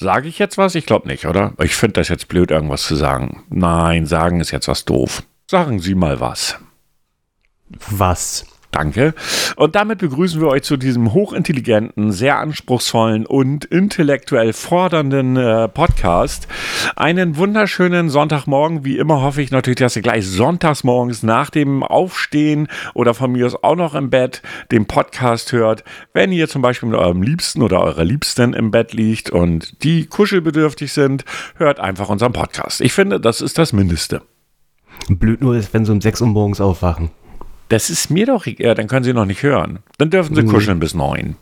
Sage ich jetzt was? Ich glaube nicht, oder? Ich finde das jetzt blöd, irgendwas zu sagen. Nein, sagen ist jetzt was doof. Sagen Sie mal was. Was? Danke. Und damit begrüßen wir euch zu diesem hochintelligenten, sehr anspruchsvollen und intellektuell fordernden äh, Podcast. Einen wunderschönen Sonntagmorgen. Wie immer hoffe ich natürlich, dass ihr gleich sonntags morgens nach dem Aufstehen oder von mir aus auch noch im Bett den Podcast hört. Wenn ihr zum Beispiel mit eurem Liebsten oder eurer Liebsten im Bett liegt und die kuschelbedürftig sind, hört einfach unseren Podcast. Ich finde, das ist das Mindeste. Blöd nur ist, wenn sie um 6 Uhr morgens aufwachen. Das ist mir doch egal, dann können Sie noch nicht hören. Dann dürfen Sie kuscheln bis neun.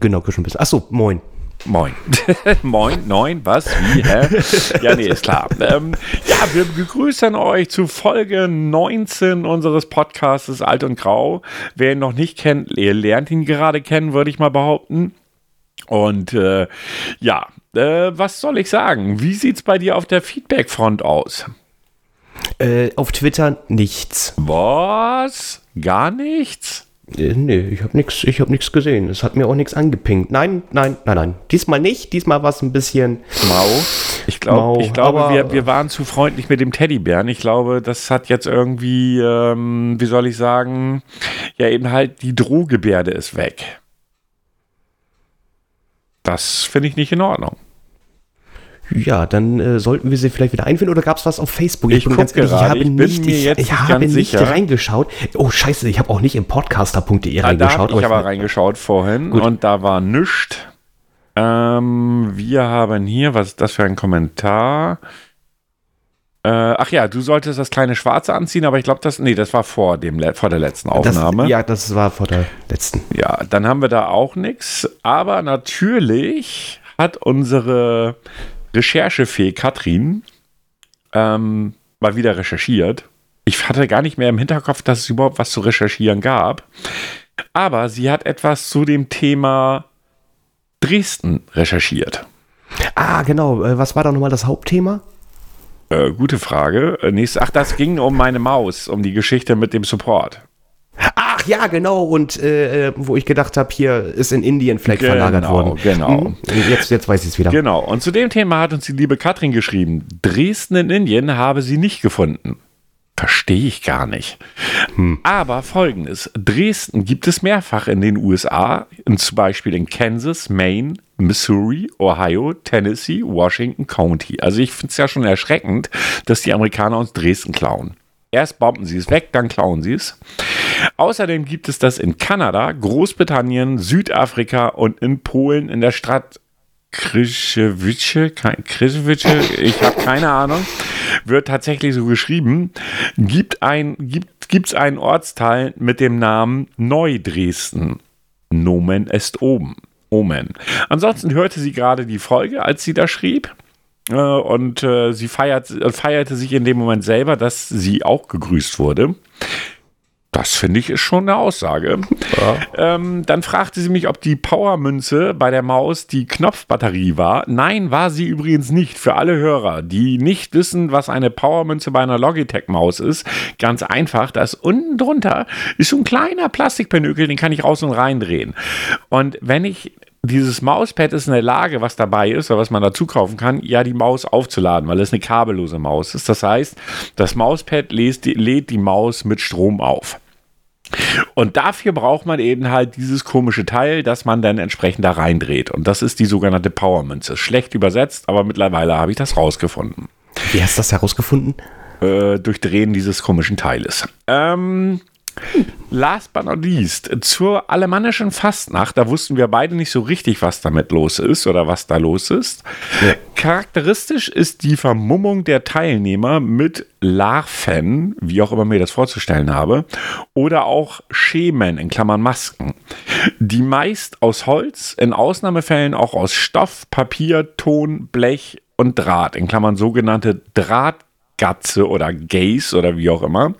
Genau, kuscheln bis. Achso, moin. Moin. Moin, neun, was? Wie, hä? Ja, nee, ist klar. Ähm, ja, wir begrüßen euch zu Folge 19 unseres Podcasts Alt und Grau. Wer ihn noch nicht kennt, ihr lernt ihn gerade kennen, würde ich mal behaupten. Und äh, ja, äh, was soll ich sagen? Wie sieht's bei dir auf der Feedback-Front aus? Äh, auf Twitter nichts. Was? Gar nichts? Äh, nee, ich habe nichts hab nix gesehen. Es hat mir auch nichts angepinkt. Nein, nein, nein, nein. Diesmal nicht. Diesmal war es ein bisschen mau. Ich, glaub, ich glaube, wir, wir waren zu freundlich mit dem Teddybären. Ich glaube, das hat jetzt irgendwie, ähm, wie soll ich sagen, ja eben halt die Drohgebärde ist weg. Das finde ich nicht in Ordnung. Ja, dann äh, sollten wir sie vielleicht wieder einfinden oder gab es was auf Facebook? Ich, ich bin ganz ehrlich, ich habe ich nicht, ich, ich habe nicht sicher. reingeschaut. Oh Scheiße, ich habe auch nicht im podcaster.de ah, reingeschaut. Da habe ich aber reingeschaut vorhin Gut. und da war nichts. Ähm, wir haben hier, was ist das für ein Kommentar? Äh, ach ja, du solltest das kleine Schwarze anziehen, aber ich glaube, das, nee, das war vor, dem, vor der letzten Aufnahme. Das, ja, das war vor der letzten. Ja, dann haben wir da auch nichts. Aber natürlich hat unsere Recherchefee Katrin ähm, mal wieder recherchiert. Ich hatte gar nicht mehr im Hinterkopf, dass es überhaupt was zu recherchieren gab. Aber sie hat etwas zu dem Thema Dresden recherchiert. Ah, genau. Äh, was war da nochmal das Hauptthema? Äh, gute Frage. Äh, nächstes, ach, das ging um meine Maus, um die Geschichte mit dem Support. Ach ja, genau. Und äh, wo ich gedacht habe, hier ist in Indien vielleicht genau, verlagert worden. Genau. Mhm. Jetzt, jetzt weiß ich es wieder. Genau. Und zu dem Thema hat uns die liebe Katrin geschrieben. Dresden in Indien habe sie nicht gefunden. Verstehe ich gar nicht. Hm. Aber folgendes: Dresden gibt es mehrfach in den USA, zum Beispiel in Kansas, Maine, Missouri, Ohio, Tennessee, Washington County. Also ich finde es ja schon erschreckend, dass die Amerikaner uns Dresden klauen. Erst bomben sie es weg, dann klauen sie es. Außerdem gibt es das in Kanada, Großbritannien, Südafrika und in Polen in der Stadt Krischewice, Krischewice, ich habe keine Ahnung, wird tatsächlich so geschrieben, gibt ein, gibt, gibt's einen Ortsteil mit dem Namen Neudresden. Nomen est oben. Omen. Ansonsten hörte sie gerade die Folge, als sie da schrieb. Äh, und äh, sie feiert, feierte sich in dem Moment selber, dass sie auch gegrüßt wurde. Das finde ich ist schon eine Aussage. Ja. Ähm, dann fragte sie mich, ob die Powermünze bei der Maus die Knopfbatterie war. Nein, war sie übrigens nicht. Für alle Hörer, die nicht wissen, was eine Powermünze bei einer Logitech-Maus ist, ganz einfach. Da ist unten drunter ist so ein kleiner Plastikpenökel, den kann ich raus und rein drehen. Und wenn ich dieses Mauspad ist in der Lage, was dabei ist oder was man dazu kaufen kann, ja, die Maus aufzuladen, weil es eine kabellose Maus ist. Das heißt, das Mauspad lädt die, lädt die Maus mit Strom auf. Und dafür braucht man eben halt dieses komische Teil, das man dann entsprechend da reindreht. Und das ist die sogenannte Powermünze. Schlecht übersetzt, aber mittlerweile habe ich das rausgefunden. Wie hast du das herausgefunden? Äh, durch Drehen dieses komischen Teiles. Ähm, Last but not least, zur alemannischen Fastnacht, da wussten wir beide nicht so richtig, was damit los ist oder was da los ist. Ja. Charakteristisch ist die Vermummung der Teilnehmer mit Larven, wie auch immer mir das vorzustellen habe, oder auch Schemen, in Klammern Masken, die meist aus Holz, in Ausnahmefällen auch aus Stoff, Papier, Ton, Blech und Draht, in Klammern sogenannte Draht Gatze oder Gays oder wie auch immer,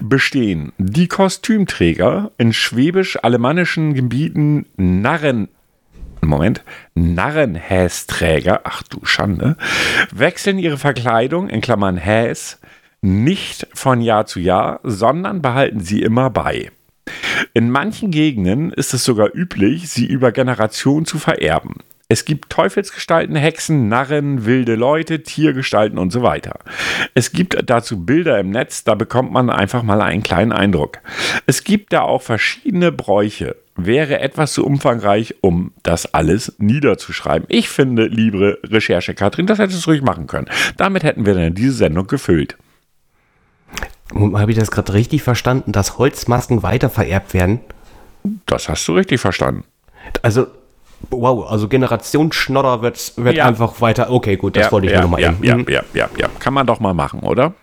bestehen die Kostümträger in schwäbisch-alemannischen Gebieten Narren Moment, Narrenhästräger, ach du Schande, wechseln ihre Verkleidung in Klammern Häs nicht von Jahr zu Jahr, sondern behalten sie immer bei. In manchen Gegenden ist es sogar üblich, sie über Generationen zu vererben. Es gibt Teufelsgestalten, Hexen, Narren, wilde Leute, Tiergestalten und so weiter. Es gibt dazu Bilder im Netz, da bekommt man einfach mal einen kleinen Eindruck. Es gibt da auch verschiedene Bräuche. Wäre etwas zu umfangreich, um das alles niederzuschreiben. Ich finde, liebe Recherche, Katrin, das hättest du ruhig machen können. Damit hätten wir dann diese Sendung gefüllt. Habe ich das gerade richtig verstanden, dass Holzmasken weitervererbt werden? Das hast du richtig verstanden. Also, wow, also Generationsschnodder wird, wird Ja. einfach weiter. Okay, gut, das ja, wollte ich ja, nur nochmal ja, eben. ja, Mhm. ja, ja, ja. Kann man doch mal machen, oder?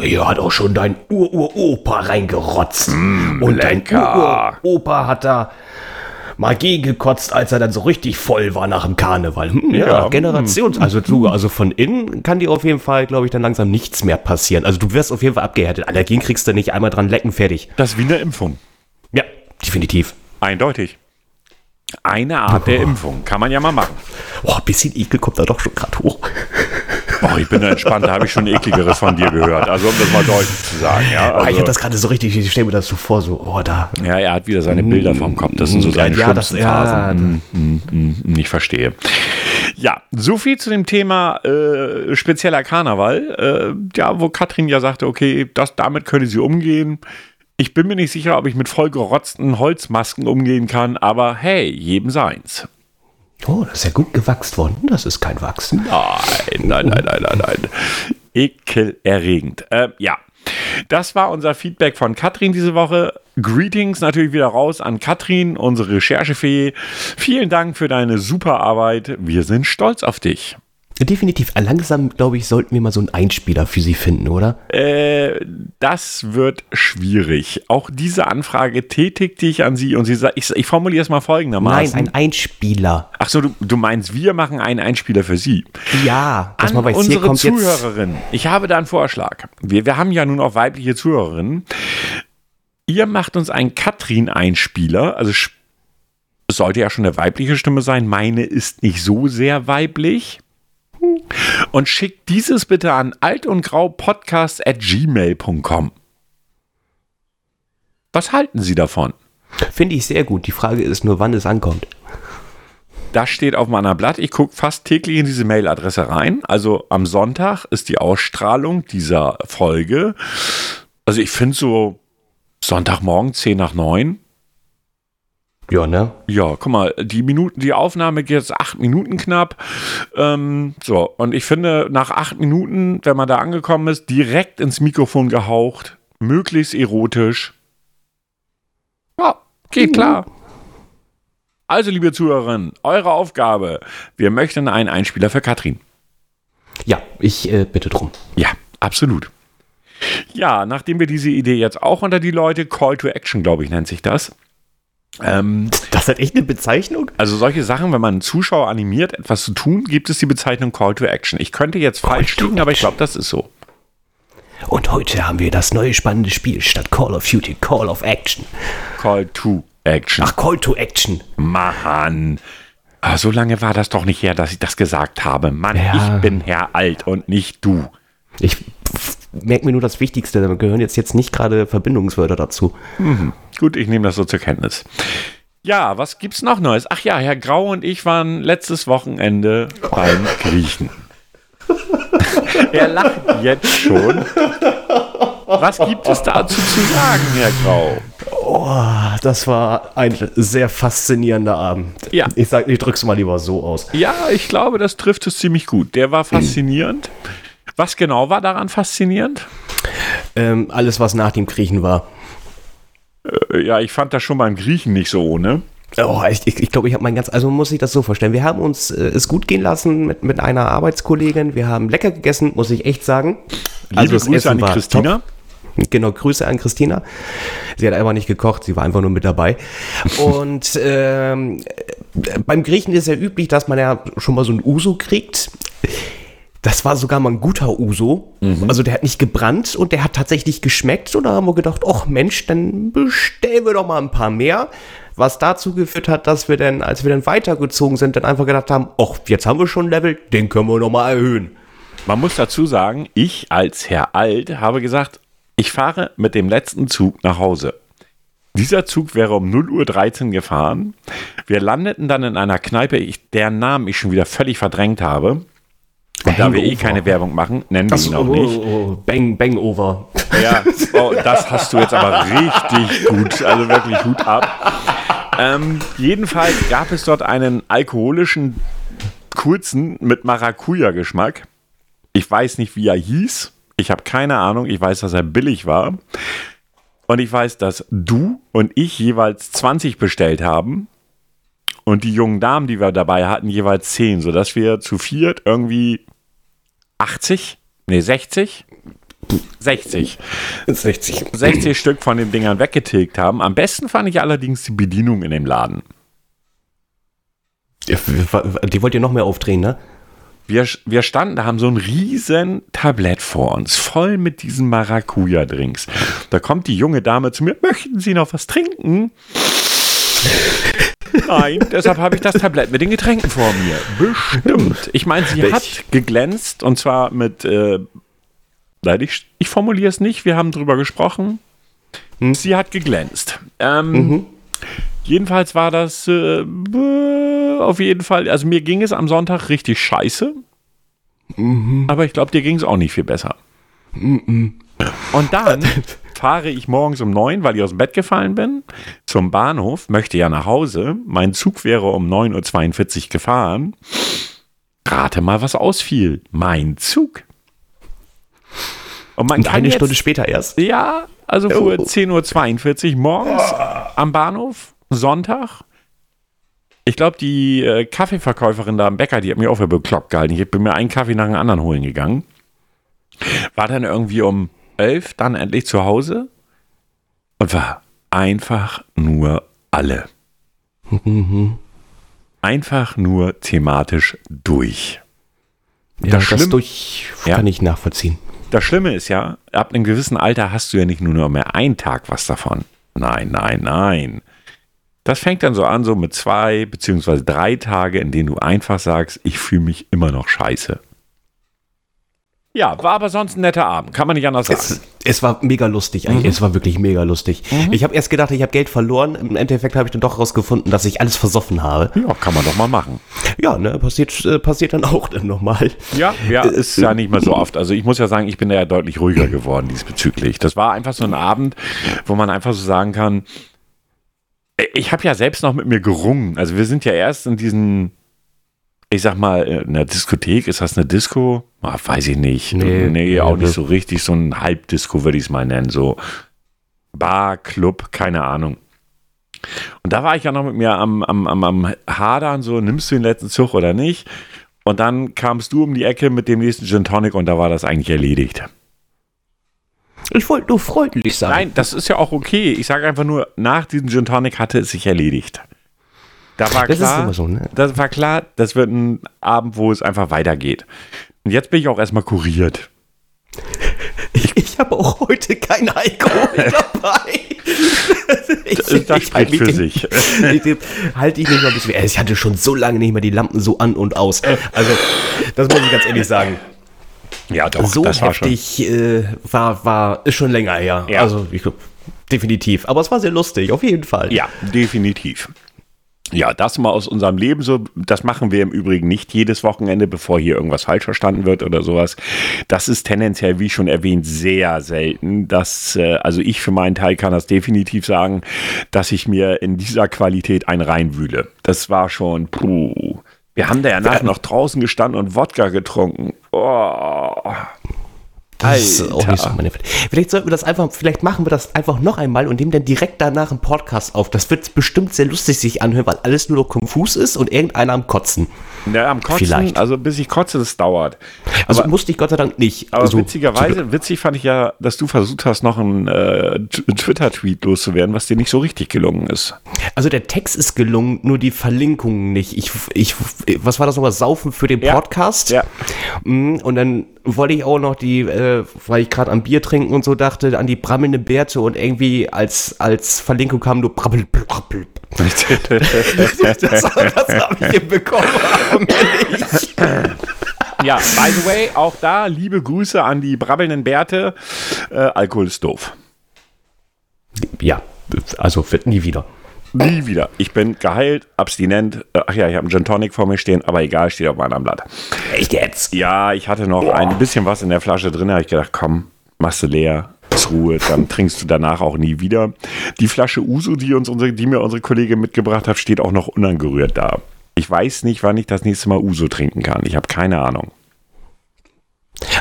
Hier hat auch schon dein Ur-Ur-Opa reingerotzt. Und dein lecker. Ur-Opa hat da Magie gekotzt, als er dann so richtig voll war nach dem Karneval. Hm, ja, Ja, Generations. Also du, also von innen kann dir auf jeden Fall, glaube ich, dann langsam nichts mehr passieren. Also du wirst auf jeden Fall abgehärtet. Allergien kriegst du nicht einmal dran lecken, fertig. Das ist wie eine Impfung. Ja, definitiv. Eindeutig. Eine Art der Impfung. Kann man ja mal machen. Boah, ein bisschen Ekel kommt da doch schon gerade hoch. Oh, ich bin da entspannt, da habe ich schon ekligeres von dir gehört. Also um das mal deutlich zu sagen. Ja, ich also, habe das gerade so richtig, ich stelle mir das so vor, so, oh, da. ja, er hat wieder seine Bilder vom Kopf. Das sind so seine ja, das, ja, Phasen. Hm, hm, Ich verstehe. Ja, so viel zu dem Thema äh, spezieller Karneval. Äh, ja, wo Katrin ja sagte, okay, das, damit könnte sie umgehen. Ich bin mir nicht sicher, ob ich mit vollgerotzten Holzmasken umgehen kann, aber hey, jedem seins. Oh, das ist ja gut gewachst worden. Das ist kein Wachsen. Nein, nein, nein, nein, nein, nein. Ekelerregend. Äh, ja, das war unser Feedback von Katrin diese Woche. Greetings natürlich wieder raus an Katrin, unsere Recherchefee. Vielen Dank für deine super Arbeit. Wir sind stolz auf dich. Definitiv. Langsam, glaube ich, sollten wir mal so einen Einspieler für sie finden, oder? Äh, das wird schwierig. Auch diese Anfrage tätigte ich an Sie und sie sagt, ich, ich formuliere es mal Nein, folgendermaßen. ein Einspieler. Ach so, du, du meinst, wir machen einen Einspieler für Sie. Ja, dass An man weiß, hier unsere kommt jetzt. Zuhörerin. Ich habe da einen Vorschlag. Wir, wir haben ja nun auch weibliche Zuhörerinnen. Ihr macht uns einen Katrin-Einspieler. Also sollte ja schon eine weibliche Stimme sein. Meine ist nicht so sehr weiblich. Und schickt dieses bitte an alt und grau podcast at gmail.com. Was halten Sie davon? Finde ich sehr gut. Die Frage ist nur, wann es ankommt. Das steht auf meiner Blatt. Ich gucke fast täglich in diese Mailadresse rein. Also am Sonntag ist die Ausstrahlung dieser Folge. Also ich finde so Sonntagmorgen 10 nach 9. Ja, ne? Ja, guck mal, die Minuten, die Aufnahme geht jetzt acht Minuten knapp. Ähm, so, und ich finde, nach acht Minuten, wenn man da angekommen ist, direkt ins Mikrofon gehaucht, möglichst erotisch. Ja, geht klar. Also, liebe Zuhörerinnen, eure Aufgabe. Wir möchten einen Einspieler für Katrin. Ja, ich äh, bitte drum. Ja, absolut. Ja, nachdem wir diese Idee jetzt auch unter die Leute, Call to Action, glaube ich, nennt sich das. Ähm, Das hat echt eine Bezeichnung? Also solche Sachen, wenn man einen Zuschauer animiert, etwas zu tun, gibt es die Bezeichnung Call to Action. Ich könnte jetzt falsch liegen, aber ich glaube, das ist so. Und heute haben wir das neue spannende Spiel statt Call of Duty, Call of Action. Call to Action. Ach, Call to Action. Mann. Ah, so lange war das doch nicht her, dass ich das gesagt habe. Mann, Ja. ich bin Herr Alt und nicht du. Ich merke mir nur das Wichtigste, da gehören jetzt, jetzt nicht gerade Verbindungswörter dazu. Gut, ich nehme das so zur Kenntnis. Ja, was gibt's noch Neues? Ach ja, Herr Grau und ich waren letztes Wochenende beim Griechen. er lacht jetzt schon. Was gibt es dazu zu sagen, Herr Grau? Oh, das war ein sehr faszinierender Abend. Ja. Ich sag, ich drück's mal lieber so aus. Ja, ich glaube, das trifft es ziemlich gut. Der war faszinierend. Was genau war daran faszinierend? Ähm, alles, was nach dem Kriechen war. Äh, Ja, ich fand das schon beim Griechen nicht so ohne. Oh, ich glaube, ich, glaub, ich habe mein ganz, also muss ich das so vorstellen. Wir haben uns äh, es gut gehen lassen mit, mit einer Arbeitskollegin. Wir haben lecker gegessen, muss ich echt sagen. Liebe Grüße an die Christina. top. Genau, Grüße an Christina. Sie hat einfach nicht gekocht, sie war einfach nur mit dabei. Und ähm, äh, beim Griechen ist ja üblich, dass man ja schon mal so ein Uso kriegt. Das war sogar mal ein guter Uso. Also der hat nicht gebrannt und der hat tatsächlich geschmeckt. Und da haben wir gedacht, ach Mensch, dann bestellen wir doch mal ein paar mehr. Was dazu geführt hat, dass wir dann, als wir dann weitergezogen sind, dann einfach gedacht haben, ach, jetzt haben wir schon ein Level, den können wir noch mal erhöhen. Man muss dazu sagen, ich als Herr Alt habe gesagt, ich fahre mit dem letzten Zug nach Hause. Dieser Zug wäre um 0.13 Uhr gefahren. Wir landeten dann in einer Kneipe, ich, deren Namen ich schon wieder völlig verdrängt habe. Und da wir eh keine Werbung machen, nennen wir ihn auch nicht. Oh, oh, bang, bang over. Ja, oh, das hast du jetzt aber richtig gut. Also wirklich Hut ab. Ähm, jedenfalls gab es dort einen alkoholischen kurzen mit Maracuja-Geschmack. Ich weiß nicht, wie er hieß. Ich habe keine Ahnung. Ich weiß, dass er billig war. Und ich weiß, dass du und ich jeweils 20 bestellt haben. Und die jungen Damen, die wir dabei hatten, jeweils 10, sodass wir zu viert irgendwie 80, nee, 60, 60. 60. 60 Stück von den Dingern weggetilgt haben. Am besten fand ich allerdings die Bedienung in dem Laden. Die wollt ihr noch mehr aufdrehen, ne? Wir, wir standen, da haben so ein riesen Tablett vor uns, voll mit diesen Maracuja-Drinks. Da kommt die junge Dame zu mir, möchten Sie noch was trinken? Nein, deshalb habe ich das Tablett mit den Getränken vor mir. Bestimmt. Ich meine, sie Welch? hat geglänzt und zwar mit, äh, nein, ich, ich formuliere es nicht, wir haben drüber gesprochen. Sie hat geglänzt. Ähm, Jedenfalls war das äh, auf jeden Fall, also mir ging es am Sonntag richtig scheiße. Aber ich glaube, dir ging es auch nicht viel besser. Und dann fahre ich morgens um neun, weil ich aus dem Bett gefallen bin, zum Bahnhof, möchte ja nach Hause. Mein Zug wäre um 9.42 Uhr gefahren. Rate mal, was ausfiel. Mein Zug. Und Und eine jetzt, Stunde später erst. Ja, also fuhr Oh. 10.42 Uhr morgens am Bahnhof, Sonntag. Ich glaube, die äh, Kaffeeverkäuferin da am Bäcker, die hat mich auch für bekloppt gehalten. Ich bin mir einen Kaffee nach dem anderen holen gegangen. War dann irgendwie um 11 dann endlich zu Hause und war einfach nur alle. Einfach nur thematisch durch. Ja, Das das, durch Ja. kann ich nachvollziehen. Das Schlimme ist ja, ab einem gewissen Alter hast du ja nicht nur noch mehr einen Tag was davon. Nein, nein, nein. Das fängt dann so an, so mit zwei beziehungsweise drei Tage, in denen du einfach sagst, ich fühle mich immer noch scheiße. Ja, war aber sonst ein netter Abend, kann man nicht anders sagen. Es, es war mega lustig, eigentlich. Es war wirklich mega lustig. Ich habe erst gedacht, ich habe Geld verloren. Im Endeffekt habe ich dann doch rausgefunden, dass ich alles versoffen habe. Ja, kann man doch mal machen. Ja, ne, passiert, äh, passiert dann auch dann nochmal. Ja, ja, ist ja nicht mehr so oft. Also ich muss ja sagen, ich bin da ja deutlich ruhiger geworden diesbezüglich. Das war einfach so ein Abend, wo man einfach so sagen kann, ich habe ja selbst noch mit mir gerungen. Also wir sind ja erst in diesen, ich sag mal, in der Diskothek, ist das eine Disco? Ah, weiß ich nicht. Nee, Nee, auch nee, nicht so richtig, so ein Halbdisco würde ich es mal nennen. So Bar, Club, keine Ahnung. Und da war ich ja noch mit mir am, am, am, am Hadern, so, nimmst du den letzten Zug oder nicht? Und dann kamst du um die Ecke mit dem nächsten Gin Tonic und da war das eigentlich erledigt. Ich wollte nur freundlich sein. Nein, das ist ja auch okay. Ich sage einfach nur, nach diesem Gin Tonic hatte es sich erledigt. Da war Das ist klar, immer so, ne? das war klar, das wird ein Abend, wo es einfach weitergeht. Und jetzt bin ich auch erstmal kuriert. Ich, ich habe auch heute kein Alkohol dabei. ich, Das spricht für sich. Halte ich nicht mal ein bisschen. Ich hatte schon so lange nicht mehr die Lampen so an und aus. Also, das muss ich ganz ehrlich sagen. Ja, doch, so das war schon. heftig äh, war, war, ist schon länger her. Ja. Also, ich, definitiv. Aber es war sehr lustig, auf jeden Fall. Ja, definitiv. Ja, das mal aus unserem Leben so, das machen wir im Übrigen nicht jedes Wochenende, bevor hier irgendwas falsch verstanden wird oder sowas. Das ist tendenziell, wie schon erwähnt, sehr selten. Das, äh, also ich für meinen Teil kann das definitiv sagen, dass ich mir in dieser Qualität ein reinwühle. Das war schon, puh. Wir haben da ja nachher noch draußen gestanden und Wodka getrunken. Oh. Das ist auch nicht so meine. Vielleicht sollten wir das einfach, vielleicht machen wir das einfach noch einmal und nehmen dann direkt danach einen Podcast auf. Das wird bestimmt sehr lustig sich anhören, weil alles nur noch konfus ist und irgendeiner am Kotzen. Ja, am Kotzen, Vielleicht. also bis ich kotze, das dauert. Also Aber- musste ich Gott sei Dank nicht. Aber also, witzigerweise, witzig fand ich ja, dass du versucht hast, noch einen äh, Twitter-Tweet loszuwerden, was dir nicht so richtig gelungen ist. Also der Text ist gelungen, nur die Verlinkungen nicht. Ich, ich, was war das nochmal? Saufen für den Ja. Podcast? Ja. Mm, Und dann wollte ich auch noch die, äh, weil ich gerade am Bier trinken und so dachte, an die brammelnde Bärte und irgendwie als, als Verlinkung kam nur brabbel, brabbel. Das, das habe ich hinbekommen, aber nicht. ja, by the way, auch da liebe Grüße an die brabbelnden Bärte. Äh, Alkohol ist doof. Ja, Also wird nie wieder. Nie wieder. Ich bin geheilt, abstinent. Äh, ach ja, ich habe einen Gin Tonic vor mir stehen, aber egal, steht auf meinem Blatt. Echt jetzt? Ja, ich hatte noch ein bisschen was in der Flasche drin, habe ich gedacht, komm, machst du leer, Ruhe, dann trinkst du danach auch nie wieder. Die Flasche Uso, die, uns unsere, die mir unsere Kollegin mitgebracht hat, steht auch noch unangerührt da. Ich weiß nicht, wann ich das nächste Mal Uso trinken kann. Ich habe keine Ahnung.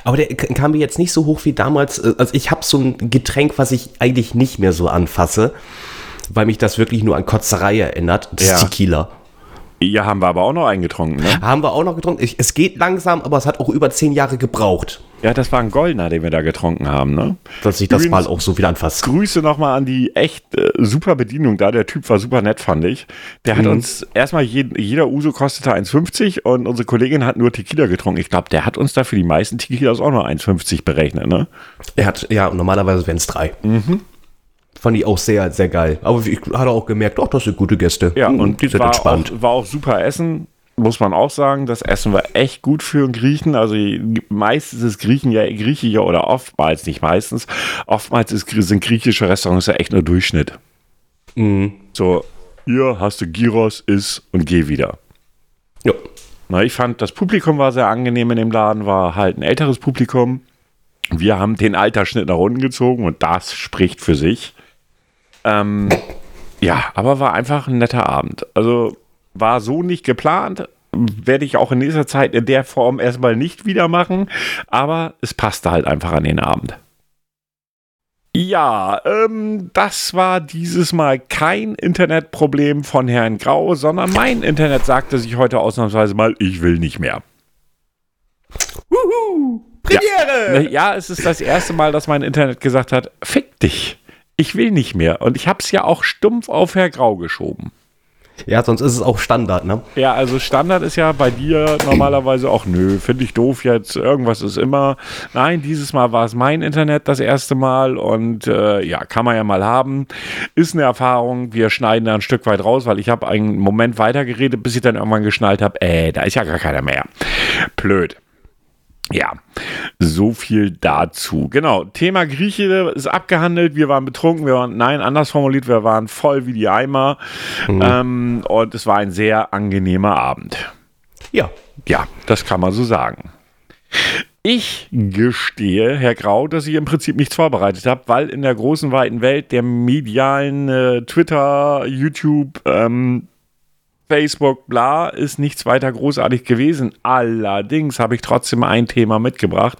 Aber der kam mir jetzt nicht so hoch wie damals. Also ich habe so ein Getränk, was ich eigentlich nicht mehr so anfasse weil mich das wirklich nur an Kotzerei erinnert. Das Ja. ist Tequila. Ja, haben wir aber auch noch eingetrunken, ne? Haben wir auch noch getrunken. Ich, es geht langsam, aber es hat auch über zehn Jahre gebraucht, Ja, das war ein Goldener, den wir da getrunken haben, ne? dass ich das mal auch so wieder anfasse. Grüße nochmal an die echt äh, super Bedienung da. Der Typ war super nett, fand ich. Der hat uns erstmal, jed, jeder Uso kostete 1,50 und unsere Kollegin hat nur Tequila getrunken. Ich glaube, der hat uns da für die meisten Tequilas auch nur 1,50 berechnet, ne? Er hat, ja, normalerweise wären es drei. Fand ich auch sehr, sehr geil. Aber ich hatte auch gemerkt, doch, das sind gute Gäste. Ja, Hm, und die sind war entspannt. Auch, war auch super Essen, muss man auch sagen. Das Essen war echt gut für einen Griechen. Also meistens ist Griechen ja Griechiger oder oftmals, nicht meistens, oftmals ist, sind griechische Restaurants ja echt nur Durchschnitt. Mhm. So, hier hast du Gyros, iss und geh wieder. Ja. Na, ich fand, das Publikum war sehr angenehm in dem Laden, war halt ein älteres Publikum. Wir haben den Altersschnitt nach unten gezogen und das spricht für sich. Ähm, ja, aber war einfach ein netter Abend. Also war so nicht geplant. Werde ich auch in nächster Zeit in der Form erstmal nicht wieder machen. Aber es passte halt einfach an den Abend. Ja, ähm, das war dieses Mal kein Internetproblem von Herrn Grau, sondern mein Internet sagte sich heute ausnahmsweise mal, ich will nicht mehr. Premiere! Ja, es ist das erste Mal, dass mein Internet gesagt hat, fick dich. Ich will nicht mehr. Und ich habe es ja auch stumpf auf Herr Grau geschoben. Ja, sonst ist es auch Standard, ne? Ja, also Standard ist ja bei dir normalerweise auch, nö, finde ich doof jetzt, irgendwas ist immer. Nein, dieses Mal war es mein Internet das erste Mal und äh, ja, kann man ja mal haben. Ist eine Erfahrung, wir schneiden da ein Stück weit raus, weil ich habe einen Moment weitergeredet, bis ich dann irgendwann geschnallt habe, äh, da ist ja gar keiner mehr. Blöd. Ja, so viel dazu. Genau, Thema Grieche ist abgehandelt. Wir waren betrunken, wir waren, nein, anders formuliert, wir waren voll wie die Eimer. Ähm, und es war ein sehr angenehmer Abend. Ja. Ja, das kann man so sagen. Ich gestehe, Herr Grau, dass ich im Prinzip nichts vorbereitet habe, weil in der großen, weiten Welt der medialen äh, Twitter, YouTube, ähm, Facebook, bla, ist nichts weiter großartig gewesen. Allerdings habe ich trotzdem ein Thema mitgebracht,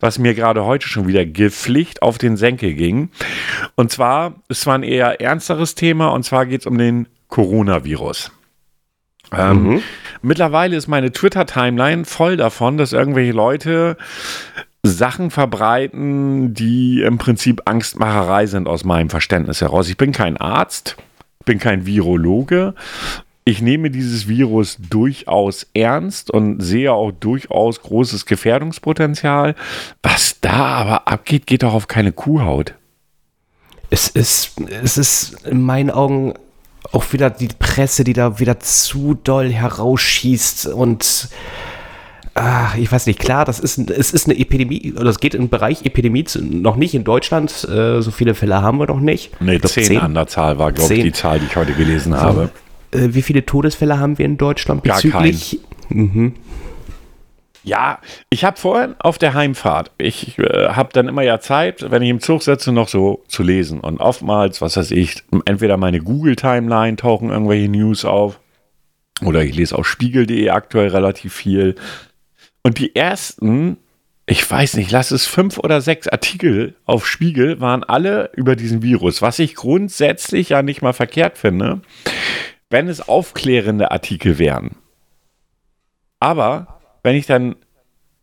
was mir gerade heute schon wieder gepflicht auf den Senkel ging. Und zwar, es war ein eher ernsteres Thema, und zwar geht es um den Coronavirus. Ähm, Mittlerweile ist meine Twitter-Timeline voll davon, dass irgendwelche Leute Sachen verbreiten, die im Prinzip Angstmacherei sind aus meinem Verständnis heraus. Ich bin kein Arzt, bin kein Virologe. Ich nehme dieses Virus durchaus ernst und sehe auch durchaus großes Gefährdungspotenzial. Was da aber abgeht, geht doch auf keine Kuhhaut. Es ist, es ist in meinen Augen auch wieder die Presse, die da wieder zu doll herausschießt und ah, ich weiß nicht, klar, das ist, es ist eine Epidemie, oder es geht im Bereich Epidemie zu, noch nicht in Deutschland, äh, so viele Fälle haben wir noch nicht. Nee, glaub, zehn, an der Zahl war, glaube ich, Zehn. die Zahl, die ich heute gelesen habe. Äh, wie viele Todesfälle haben wir in Deutschland Gar bezüglich? Ja, ich habe vorhin auf der Heimfahrt, ich äh, habe dann immer ja Zeit, wenn ich im Zug sitze, noch so zu lesen. Und oftmals, was weiß ich, entweder meine Google-Timeline tauchen irgendwelche News auf oder ich lese auf spiegel.de aktuell relativ viel. Und die ersten, ich weiß nicht, lass es fünf oder sechs Artikel auf Spiegel, waren alle über diesen Virus, was ich grundsätzlich ja nicht mal verkehrt finde, wenn es aufklärende Artikel wären. Aber wenn ich dann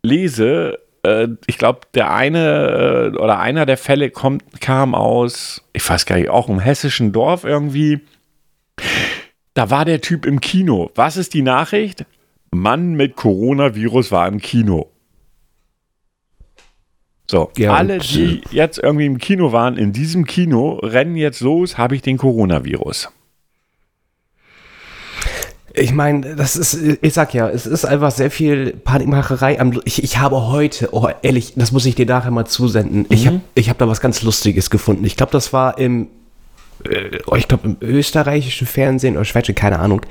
lese, äh, ich glaube, der eine äh, oder einer der Fälle kommt, kam aus, ich weiß gar nicht, auch im hessischen Dorf irgendwie. Da war der Typ im Kino. Was ist die Nachricht? Mann mit Coronavirus war im Kino. So, Ja, alle, die jetzt irgendwie im Kino waren, in diesem Kino, rennen jetzt los, habe ich den Coronavirus. Ich meine, das ist, ich sag ja, es ist einfach sehr viel Panikmacherei. Am, ich, ich habe heute, oh ehrlich, das muss ich dir nachher mal zusenden. Ich habe ich hab da was ganz Lustiges gefunden. Ich glaube, das war im äh, oh, ich glaube, im österreichischen Fernsehen oder Schweizer, keine Ahnung.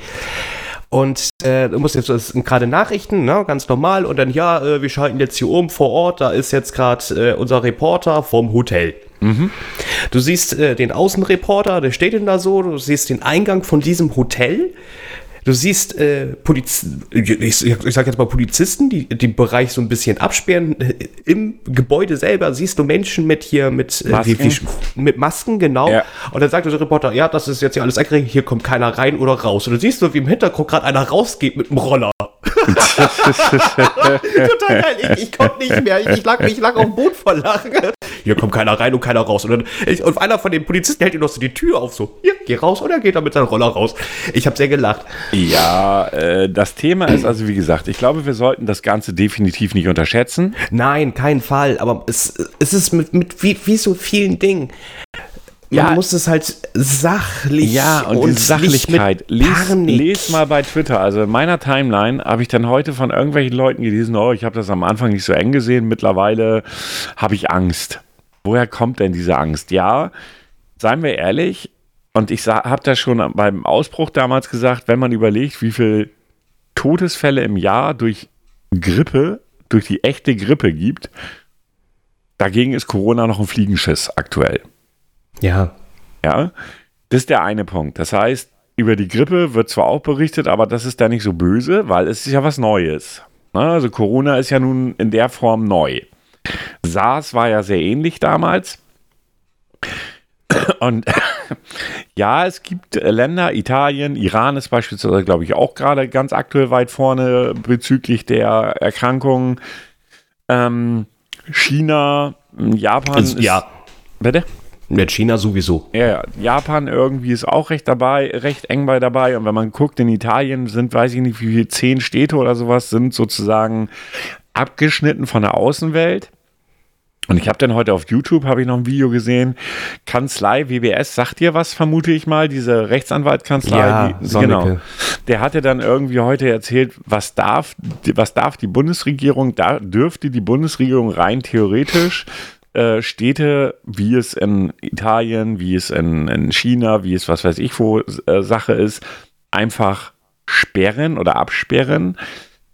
Und äh, du musst jetzt das sind gerade Nachrichten, ne, ganz normal. Und dann, ja, äh, wir schalten jetzt hier um vor Ort. Da ist jetzt gerade äh, unser Reporter vom Hotel. Mhm. Du siehst äh, den Außenreporter, der steht denn da so. Du siehst den Eingang von diesem Hotel. Du siehst äh, Poliz ich, ich sag jetzt mal Polizisten, die den Bereich so ein bisschen absperren. Im Gebäude selber siehst du Menschen mit hier mit äh, Masken. Wie, wie, mit Masken, genau. Ja. Und dann sagt der Reporter, ja, das ist jetzt hier alles eingeregelt, hier kommt keiner rein oder raus. Und du siehst so, wie im Hintergrund gerade einer rausgeht mit dem Roller. Total geil. Ich, ich konnte nicht mehr. Ich lag, ich lag auf dem Boden vor Lachen. Hier kommt keiner rein und keiner raus. Und, dann, ich, und einer von den Polizisten hält ihm noch so die Tür auf, so, hier, geh raus. Und er geht dann mit seinem Roller raus. Ich habe sehr gelacht. Ja, äh, das Thema ist also, wie gesagt, ich glaube, wir sollten das Ganze definitiv nicht unterschätzen. Nein, kein Fall. Aber es, es ist mit, mit wie, wie so vielen Dingen. Man Ja. muss es halt sachlich Ja, und, nicht Sachlichkeit. mit Les, Panik. les mal bei Twitter. Also in meiner Timeline habe ich dann heute von irgendwelchen Leuten gelesen, oh, ich habe das am Anfang nicht so eng gesehen, mittlerweile habe ich Angst. Woher kommt denn diese Angst? Ja, seien wir ehrlich, und ich habe das schon beim Ausbruch damals gesagt, wenn man überlegt, wie viele Todesfälle im Jahr durch Grippe, durch die echte Grippe gibt, dagegen ist Corona noch ein Fliegenschiss aktuell. Ja, Ja, das ist der eine Punkt. Das heißt, über die Grippe wird zwar auch berichtet, aber das ist da nicht so böse, weil es ist ja was Neues. Ne? Also Corona ist ja nun in der Form neu. SARS war ja sehr ähnlich damals. Und ja, es gibt Länder, Italien, Iran ist beispielsweise, glaube ich, auch gerade ganz aktuell weit vorne bezüglich der Erkrankungen. Ähm, China, Japan. Also, ja. Bitte? Mit China sowieso. Ja, ja, Japan irgendwie ist auch recht dabei, recht eng bei dabei. Und wenn man guckt, in Italien sind, weiß ich nicht, wie viele zehn Städte oder sowas sind sozusagen abgeschnitten von der Außenwelt. Und ich habe dann heute auf YouTube habe ich noch ein Video gesehen. Kanzlei WBS sagt dir was, vermute ich mal, diese Rechtsanwaltkanzlei. Ja, die, genau. Der hatte dann irgendwie heute erzählt, was darf, was darf die Bundesregierung, da dürfte die Bundesregierung rein theoretisch äh, Städte, wie es in Italien, wie es in, in China, wie es was weiß ich wo äh, Sache ist, einfach sperren oder absperren.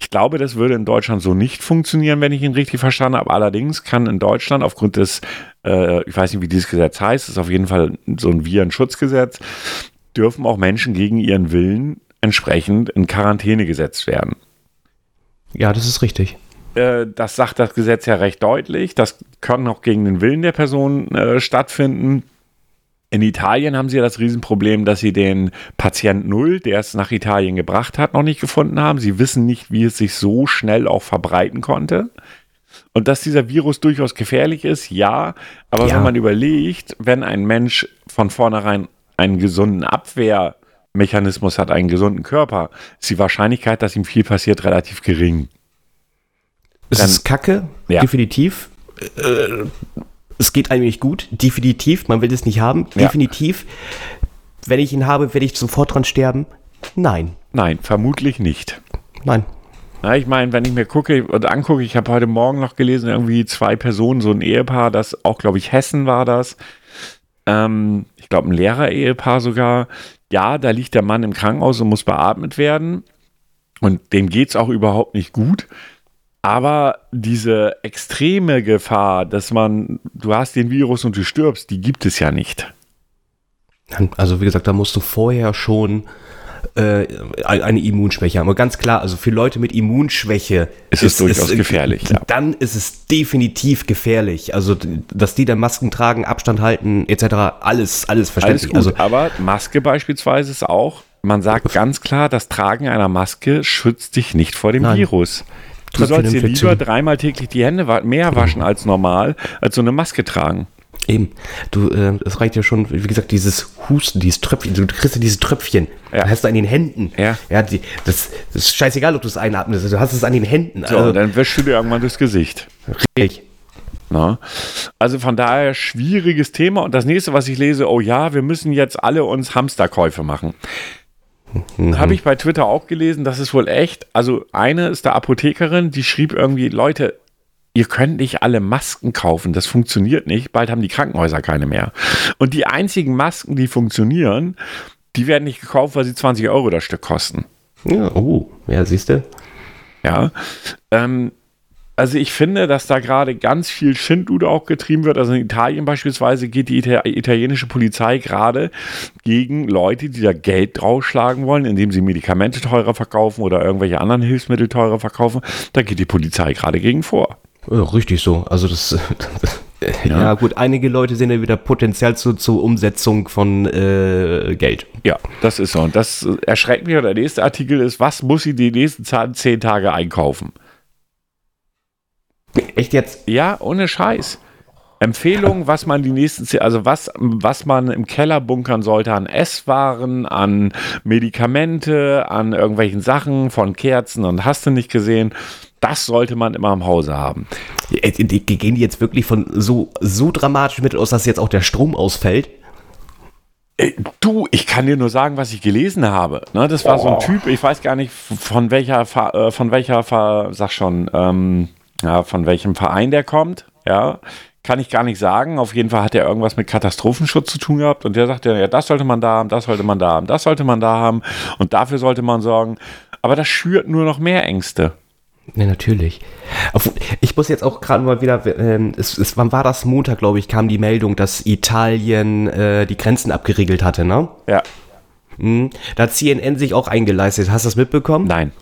Ich glaube, das würde in Deutschland so nicht funktionieren, wenn ich ihn richtig verstanden habe. Allerdings kann in Deutschland aufgrund des, äh, ich weiß nicht, wie dieses Gesetz heißt, ist auf jeden Fall so ein Virenschutzgesetz, dürfen auch Menschen gegen ihren Willen entsprechend in Quarantäne gesetzt werden. Ja, das ist richtig. Äh, das sagt das Gesetz ja recht deutlich. Das kann auch gegen den Willen der Person äh, stattfinden. In Italien haben sie ja das Riesenproblem, dass sie den Patient Null, der es nach Italien gebracht hat, noch nicht gefunden haben. Sie wissen nicht, wie es sich so schnell auch verbreiten konnte. Und dass dieser Virus durchaus gefährlich ist, ja. Aber Ja. wenn man überlegt, wenn ein Mensch von vornherein einen gesunden Abwehrmechanismus hat, einen gesunden Körper, ist die Wahrscheinlichkeit, dass ihm viel passiert, relativ gering. Es Dann- ist kacke, Ja. definitiv. Äh, es geht einem nicht gut, definitiv. Man will es nicht haben, Ja. definitiv. Wenn ich ihn habe, werde ich sofort dran sterben. Nein, Nein, vermutlich nicht. nein. Na, ich meine, wenn ich mir gucke und angucke, ich habe heute Morgen noch gelesen, irgendwie zwei Personen, so ein Ehepaar, das auch, glaube ich, Hessen war das. Ähm, ich glaube, ein Lehrer-Ehepaar sogar. Ja, da liegt der Mann im Krankenhaus und muss beatmet werden. Und dem geht es auch überhaupt nicht gut. Aber diese extreme Gefahr, dass man, du hast den Virus und du stirbst, die gibt es ja nicht. Also wie gesagt, da musst du vorher schon äh, eine Immunschwäche haben. Aber ganz klar, also für Leute mit Immunschwäche Ist es durchaus gefährlich, ja. Dann ist es definitiv gefährlich. Also dass die dann Masken tragen, Abstand halten etc. Alles, alles Alles verständlich. gut, Also aber Maske beispielsweise ist auch, man sagt ganz klar, das Tragen einer Maske schützt dich nicht vor dem Nein. Virus. Du sollst dir lieber dreimal täglich die Hände mehr waschen als normal, als so eine Maske tragen. Eben, du, äh, es reicht ja schon, wie gesagt, dieses Husten, dieses Tröpfchen, du kriegst ja diese Tröpfchen, Ja. hast du an den Händen. Ja. ja die, das, das ist scheißegal, ob du es einatmest, du hast es an den Händen. So, und dann wäschst du dir irgendwann durchs Gesicht. richtig. Na? Also von daher schwieriges Thema. Und das nächste, was ich lese, oh ja, wir müssen jetzt alle uns Hamsterkäufe machen. Habe ich bei Twitter auch gelesen, das ist wohl echt. Also eine ist der Apothekerin, die schrieb irgendwie, Leute, ihr könnt nicht alle Masken kaufen, das funktioniert nicht, bald haben die Krankenhäuser keine mehr. Und die einzigen Masken, die funktionieren, die werden nicht gekauft, weil sie 20 Euro das Stück kosten. Ja, oh, ja, siehst du. Ja. Ähm, also ich finde, dass da gerade ganz viel Schindlude auch getrieben wird. Also in Italien beispielsweise geht die Ita italienische Polizei gerade gegen Leute, die da Geld draufschlagen wollen, indem sie Medikamente teurer verkaufen oder irgendwelche anderen Hilfsmittel teurer verkaufen. Da geht die Polizei gerade gegen vor. Ja, richtig so. Also das, ja. ja. gut, einige Leute sehen ja wieder Potenzial zu, zur Umsetzung von äh, Geld. Ja, das ist so. Und das erschreckt mich. Der nächste Artikel ist, was muss sie die nächsten zehn Tage einkaufen? Echt jetzt? Ja, ohne Scheiß. Empfehlung, was man die nächsten, also was, was man im Keller bunkern sollte an Esswaren, an Medikamente, an irgendwelchen Sachen von Kerzen und hast du nicht gesehen, das sollte man immer im Hause haben. Äh, gehen die jetzt wirklich von so, so dramatisch mit aus, dass jetzt auch der Strom ausfällt? Äh, du, ich kann dir nur sagen, was ich gelesen habe. Ne, das war oh. so ein oh. Typ, ich weiß gar nicht, von welcher, äh, von welcher, sag schon, ähm, ja, von welchem Verein der kommt, ja, kann ich gar nicht sagen. Auf jeden Fall hat er irgendwas mit Katastrophenschutz zu tun gehabt und der sagte, ja, das sollte man da haben, das sollte man da haben, das sollte man da haben und dafür sollte man sorgen. Aber das schürt nur noch mehr Ängste. Ja, natürlich. Ich muss jetzt auch gerade mal wieder, äh, es, es, wann war das Montag, glaube ich, kam die Meldung, dass Italien äh, die Grenzen abgeriegelt hatte, ne? Ja. Mhm. Da hat CNN sich auch eingeleistet. Hast du das mitbekommen? Nein.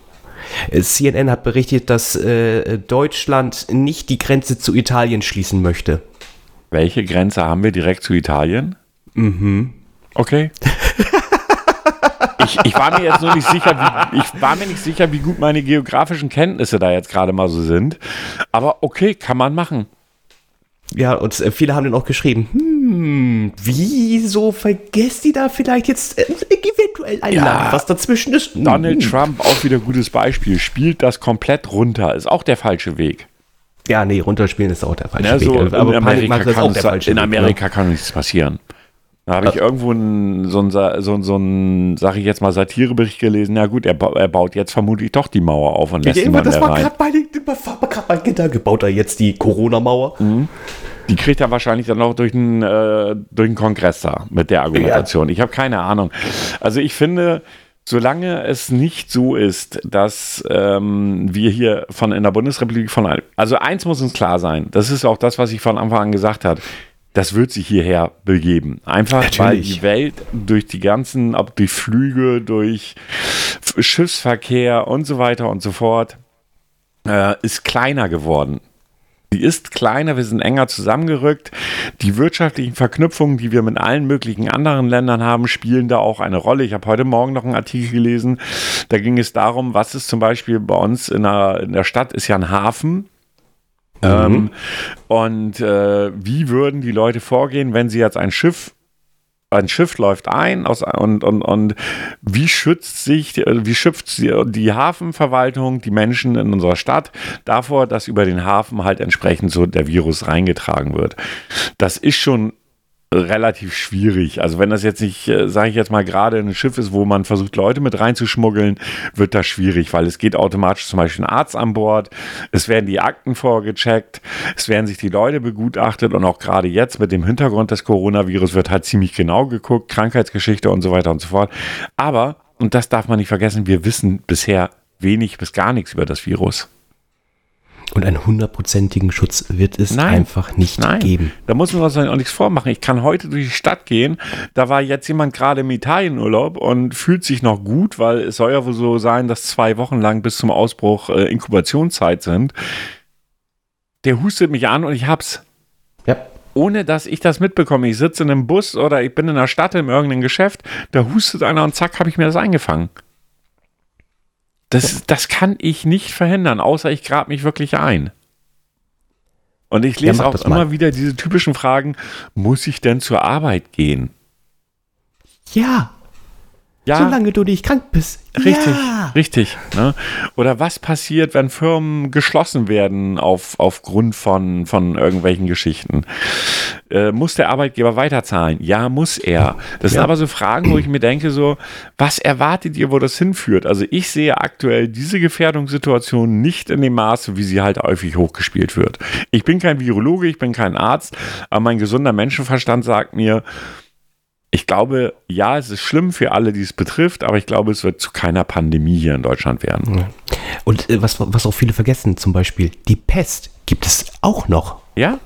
CNN hat berichtet, dass äh, Deutschland nicht die Grenze zu Italien schließen möchte. Welche Grenze haben wir direkt zu Italien? Mhm. Okay. ich, ich, war mir jetzt nur nicht sicher, wie, ich war mir nicht sicher, wie gut meine geografischen Kenntnisse da jetzt gerade mal so sind. Aber okay, kann man machen. Ja, und äh, viele haben dann auch geschrieben, hm, wieso vergesst die da vielleicht jetzt äh, eventuell ein ja, Land, was dazwischen ist? Hm. Donald Trump, auch wieder gutes Beispiel, spielt das komplett runter, ist auch der falsche Weg. Ja, nee, runterspielen ist auch der falsche ja, so Weg. Aber in Amerika, kann, in Amerika kann nichts passieren. Da habe ich irgendwo einen, so einen, so, so einen, sag ich jetzt mal, Satirebericht gelesen. Ja gut, er, er baut jetzt vermutlich doch die Mauer auf und lässt ja, niemand das war gerade meine, mein Gedanke. Baut er jetzt die Corona-Mauer? Mhm. Die kriegt er wahrscheinlich dann auch durch einen, äh, durch einen Kongress da mit der Argumentation. Ja. Ich habe keine Ahnung. Also ich finde, solange es nicht so ist, dass ähm, wir hier von in der Bundesrepublik von also eins muss uns klar sein, das ist auch das, was ich von Anfang an gesagt habe das wird sich hierher begeben. Einfach Natürlich. weil die Welt durch die ganzen, ob durch Flüge, durch Schiffsverkehr und so weiter und so fort, äh, ist kleiner geworden. Die ist kleiner, wir sind enger zusammengerückt. Die wirtschaftlichen Verknüpfungen, die wir mit allen möglichen anderen Ländern haben, spielen da auch eine Rolle. Ich habe heute Morgen noch einen Artikel gelesen, da ging es darum, was ist zum Beispiel bei uns in der, in der Stadt, ist ja ein Hafen. Mhm. Ähm, und äh, wie würden die Leute vorgehen, wenn sie jetzt ein Schiff ein Schiff läuft ein aus, und, und, und wie schützt sich, wie schützt die Hafenverwaltung die Menschen in unserer Stadt davor, dass über den Hafen halt entsprechend so der Virus reingetragen wird. Das ist schon relativ schwierig. Also wenn das jetzt nicht, äh, sage ich jetzt mal, gerade ein Schiff ist, wo man versucht, Leute mit reinzuschmuggeln, wird das schwierig, weil es geht automatisch zum Beispiel ein Arzt an Bord, es werden die Akten vorgecheckt, es werden sich die Leute begutachtet und auch gerade jetzt mit dem Hintergrund des Coronavirus wird halt ziemlich genau geguckt, Krankheitsgeschichte und so weiter und so fort. Aber, und das darf man nicht vergessen, wir wissen bisher wenig bis gar nichts über das Virus. Und einen hundertprozentigen Schutz wird es nein, einfach nicht nein. geben. Da muss man uns auch nichts vormachen. Ich kann heute durch die Stadt gehen. Da war jetzt jemand gerade im Italienurlaub und fühlt sich noch gut, weil es soll ja wohl so sein, dass zwei Wochen lang bis zum Ausbruch äh, Inkubationszeit sind. Der hustet mich an und ich hab's. Ja. Ohne dass ich das mitbekomme. Ich sitze in einem Bus oder ich bin in der Stadt in irgendeinem Geschäft, da hustet einer und zack, habe ich mir das eingefangen. Das, das kann ich nicht verhindern, außer ich grab mich wirklich ein. Und ich lese ja, auch immer mal. wieder diese typischen Fragen, muss ich denn zur Arbeit gehen? Ja. Ja. Solange du nicht krank bist. Richtig, Ja. richtig. Ne? Oder was passiert, wenn Firmen geschlossen werden auf, aufgrund von, von irgendwelchen Geschichten? Äh, muss der Arbeitgeber weiterzahlen? Ja, muss er. Das sind Ja. aber so Fragen, wo ich mir denke, so, was erwartet ihr, wo das hinführt? Also ich sehe aktuell diese Gefährdungssituation nicht in dem Maße, wie sie halt häufig hochgespielt wird. Ich bin kein Virologe, ich bin kein Arzt, aber mein gesunder Menschenverstand sagt mir, ich glaube, ja, es ist schlimm für alle, die es betrifft, aber ich glaube, es wird zu keiner Pandemie hier in Deutschland werden. Und äh, was, was auch viele vergessen, zum Beispiel, die Pest gibt es auch noch. Ja?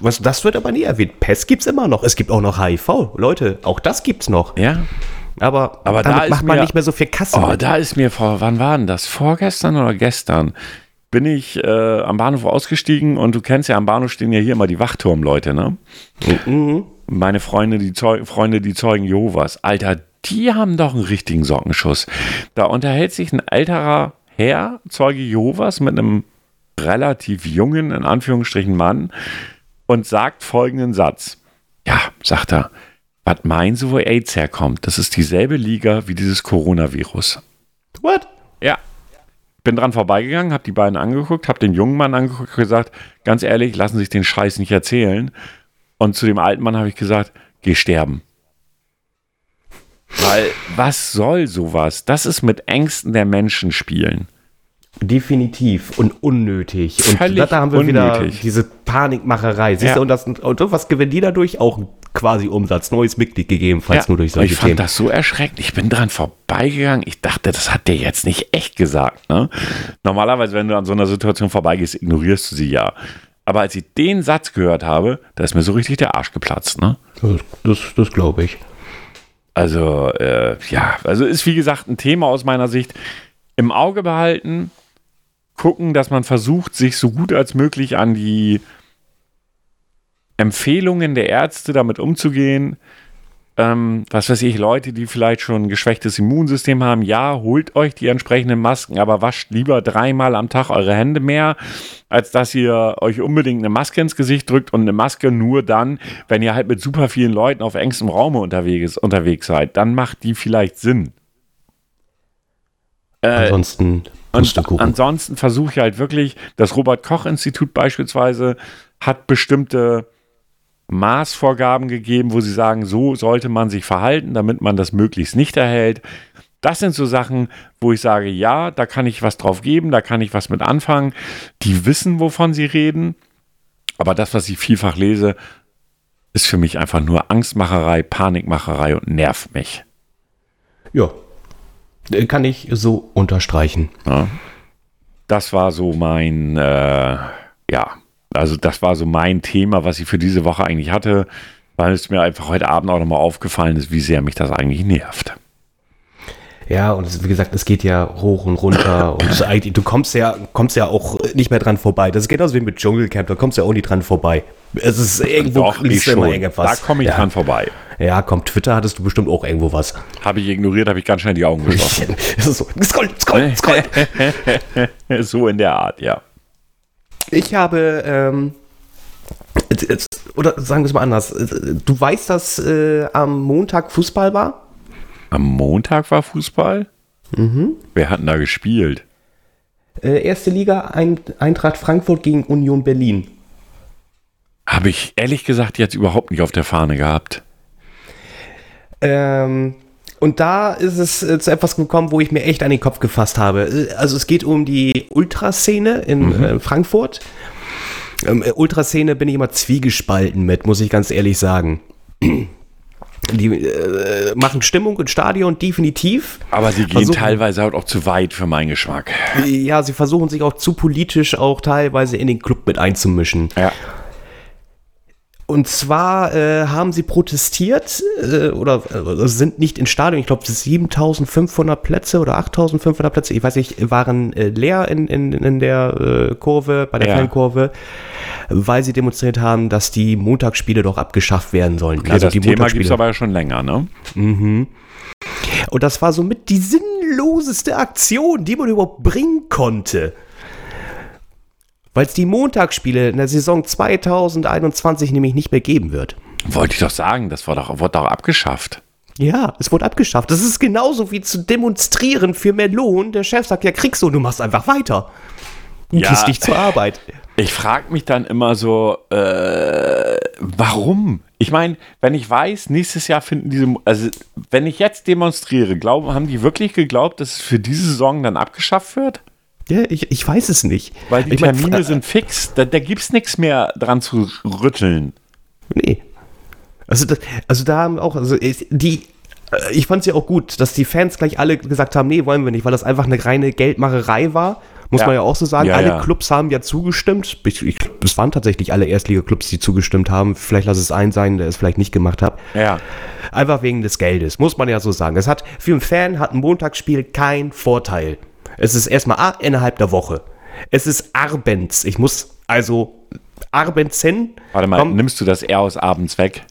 Was, das wird aber nie erwähnt. Pest gibt es immer noch. Es gibt auch noch HIV. Leute, auch das gibt's noch. Ja. Aber, Aber da damit macht man mir- nicht mehr so viel Kasse. Oh, mit. da ist mir vor, wann war denn das? Vorgestern oder gestern? Bin ich äh, am Bahnhof ausgestiegen und du kennst ja, am Bahnhof stehen ja hier immer die Wachturmleute, ne? Meine Freunde, die Zeu Freunde, die Zeugen Jehovas. Alter, die haben doch einen richtigen Sockenschuss. Da unterhält sich ein älterer Herr, Zeuge Jehovas, mit einem relativ jungen, in Anführungsstrichen, Mann und sagt folgenden Satz. Ja, sagt er, was meinen Sie, wo AIDS herkommt? Das ist dieselbe Liga wie dieses Coronavirus. What? Ja. Bin dran vorbeigegangen, habe die beiden angeguckt, habe den jungen Mann angeguckt und gesagt, ganz ehrlich, lassen Sie sich den Scheiß nicht erzählen. Und zu dem alten Mann habe ich gesagt, geh sterben. Weil, was soll sowas? Das ist mit Ängsten der Menschen spielen. Definitiv und unnötig. Und Völlig da haben wir wieder unnötig. diese Panikmacherei. Siehst Ja. du, und, das, und was gewinnen die dadurch? Auch quasi Umsatz, neues Mitglied gegebenenfalls nur durch und ich solche fand Themen. das so erschreckend. Ich bin dran vorbeigegangen. Ich dachte, das hat der jetzt nicht echt gesagt. Ne? Normalerweise, wenn du an so einer Situation vorbeigehst, ignorierst du sie ja. Aber als ich den Satz gehört habe, da ist mir so richtig der Arsch geplatzt. Ne? Das, das, das glaube ich. Also, äh, ja, also ist wie gesagt ein Thema aus meiner Sicht. Im Auge behalten, gucken, dass man versucht, sich so gut als möglich an die Empfehlungen der Ärzte damit umzugehen. Ähm, was weiß ich, Leute, die vielleicht schon ein geschwächtes Immunsystem haben, ja, holt euch die entsprechenden Masken, aber wascht lieber dreimal am Tag eure Hände mehr, als dass ihr euch unbedingt eine Maske ins Gesicht drückt und eine Maske nur dann, wenn ihr halt mit super vielen Leuten auf engstem Raume unterwegs, unterwegs seid. Dann macht die vielleicht Sinn. Ansonsten Und ansonsten versuche ich halt wirklich, das Robert-Koch-Institut beispielsweise hat bestimmte Maßvorgaben gegeben, wo sie sagen, so sollte man sich verhalten, damit man das möglichst nicht erhält. Das sind so Sachen, wo ich sage, ja, da kann ich was drauf geben, da kann ich was mit anfangen. Die wissen, wovon sie reden. Aber das, was ich vielfach lese, ist für mich einfach nur Angstmacherei, Panikmacherei und nervt mich. ja. Äh, Kann ich so unterstreichen. Ja. Das war so mein, äh, ja, also das war so mein Thema, was ich für diese Woche eigentlich hatte, weil es mir einfach heute Abend auch nochmal aufgefallen ist, wie sehr mich das eigentlich nervt. Ja, und es, wie gesagt, es geht ja hoch und runter und eigentlich- du kommst ja, kommst ja auch nicht mehr dran vorbei. Das ist genauso wie mit Dschungelcamp, da kommst du ja auch nicht dran vorbei. Es ist irgendwo Doch, ich schon. Da komme ich ja. dran vorbei. Ja, komm, Twitter hattest du bestimmt auch irgendwo was. Habe ich ignoriert, habe ich ganz schnell die Augen geschlossen. Es ist so, scroll, scroll, scroll. so in der Art, ja. Ich habe, ähm, oder sagen wir es mal anders. Du weißt, dass äh, am Montag Fußball war? Am Montag war Fußball? Wer hat denn da gespielt? Äh, erste Liga, Ein Eintracht Frankfurt gegen Union Berlin. Habe ich ehrlich gesagt jetzt überhaupt nicht auf der Fahne gehabt. Ähm, und da ist es äh, zu etwas gekommen, wo ich mir echt an den Kopf gefasst habe. Äh, Also es geht um die Ultraszene in äh, Frankfurt. Ähm, äh, Ultraszene bin ich immer zwiegespalten mit, muss ich ganz ehrlich sagen. Die äh, machen Stimmung im Stadion definitiv. Aber sie gehen Versuchen- teilweise halt auch zu weit für meinen Geschmack. Ja, sie versuchen sich auch zu politisch auch teilweise in den Club mit einzumischen. Ja. Und zwar äh, haben sie protestiert äh, oder äh, sind nicht ins Stadion. Ich glaube, 7500 Plätze oder 8500 Plätze, ich weiß nicht, waren äh, leer in, in, in der äh, Kurve, bei der Ja. Fankurve, weil sie demonstriert haben, dass die Montagsspiele doch abgeschafft werden sollen. Okay, das die Thema gibt es aber ja schon länger, ne? Und das war somit die sinnloseste Aktion, die man überhaupt bringen konnte. Weil es die Montagsspiele in der Saison 2021 nämlich nicht mehr geben wird. Wollte ich doch sagen, das war doch, wurde doch abgeschafft. Ja, es wurde abgeschafft. Das ist genauso wie zu demonstrieren für mehr Lohn. Der Chef sagt, ja, kriegst du, du machst einfach weiter. Du Ja. gehst nicht zur Arbeit. Ich frage mich dann immer so, äh, warum? Ich meine, wenn ich weiß, nächstes Jahr finden diese, also wenn ich jetzt demonstriere, glauben, haben die wirklich geglaubt, dass es für diese Saison dann abgeschafft wird? Ja, ich, ich weiß es nicht. Weil die ich mein, Termine äh, sind fix, da, da gibt es nichts mehr dran zu rütteln. Nee. Also, das, also da haben auch, also ich- die, äh, ich fand es ja auch gut, dass die Fans gleich alle gesagt haben, nee, wollen wir nicht, weil das einfach eine reine Geldmacherei war. Muss Ja. man ja auch so sagen. Ja, alle ja. Clubs haben ja zugestimmt. Ich, ich, es waren tatsächlich alle Erstliga-Clubs, die zugestimmt haben. Vielleicht lass es ein sein, der es vielleicht nicht gemacht hat. Ja. Einfach wegen des Geldes, muss man ja so sagen. Es hat für einen Fan hat ein Montagsspiel keinen Vorteil. Es ist erstmal A, innerhalb der Woche. Es ist abends. Ich muss also abends hin. Warte mal, Komm, nimmst du das R aus abends weg?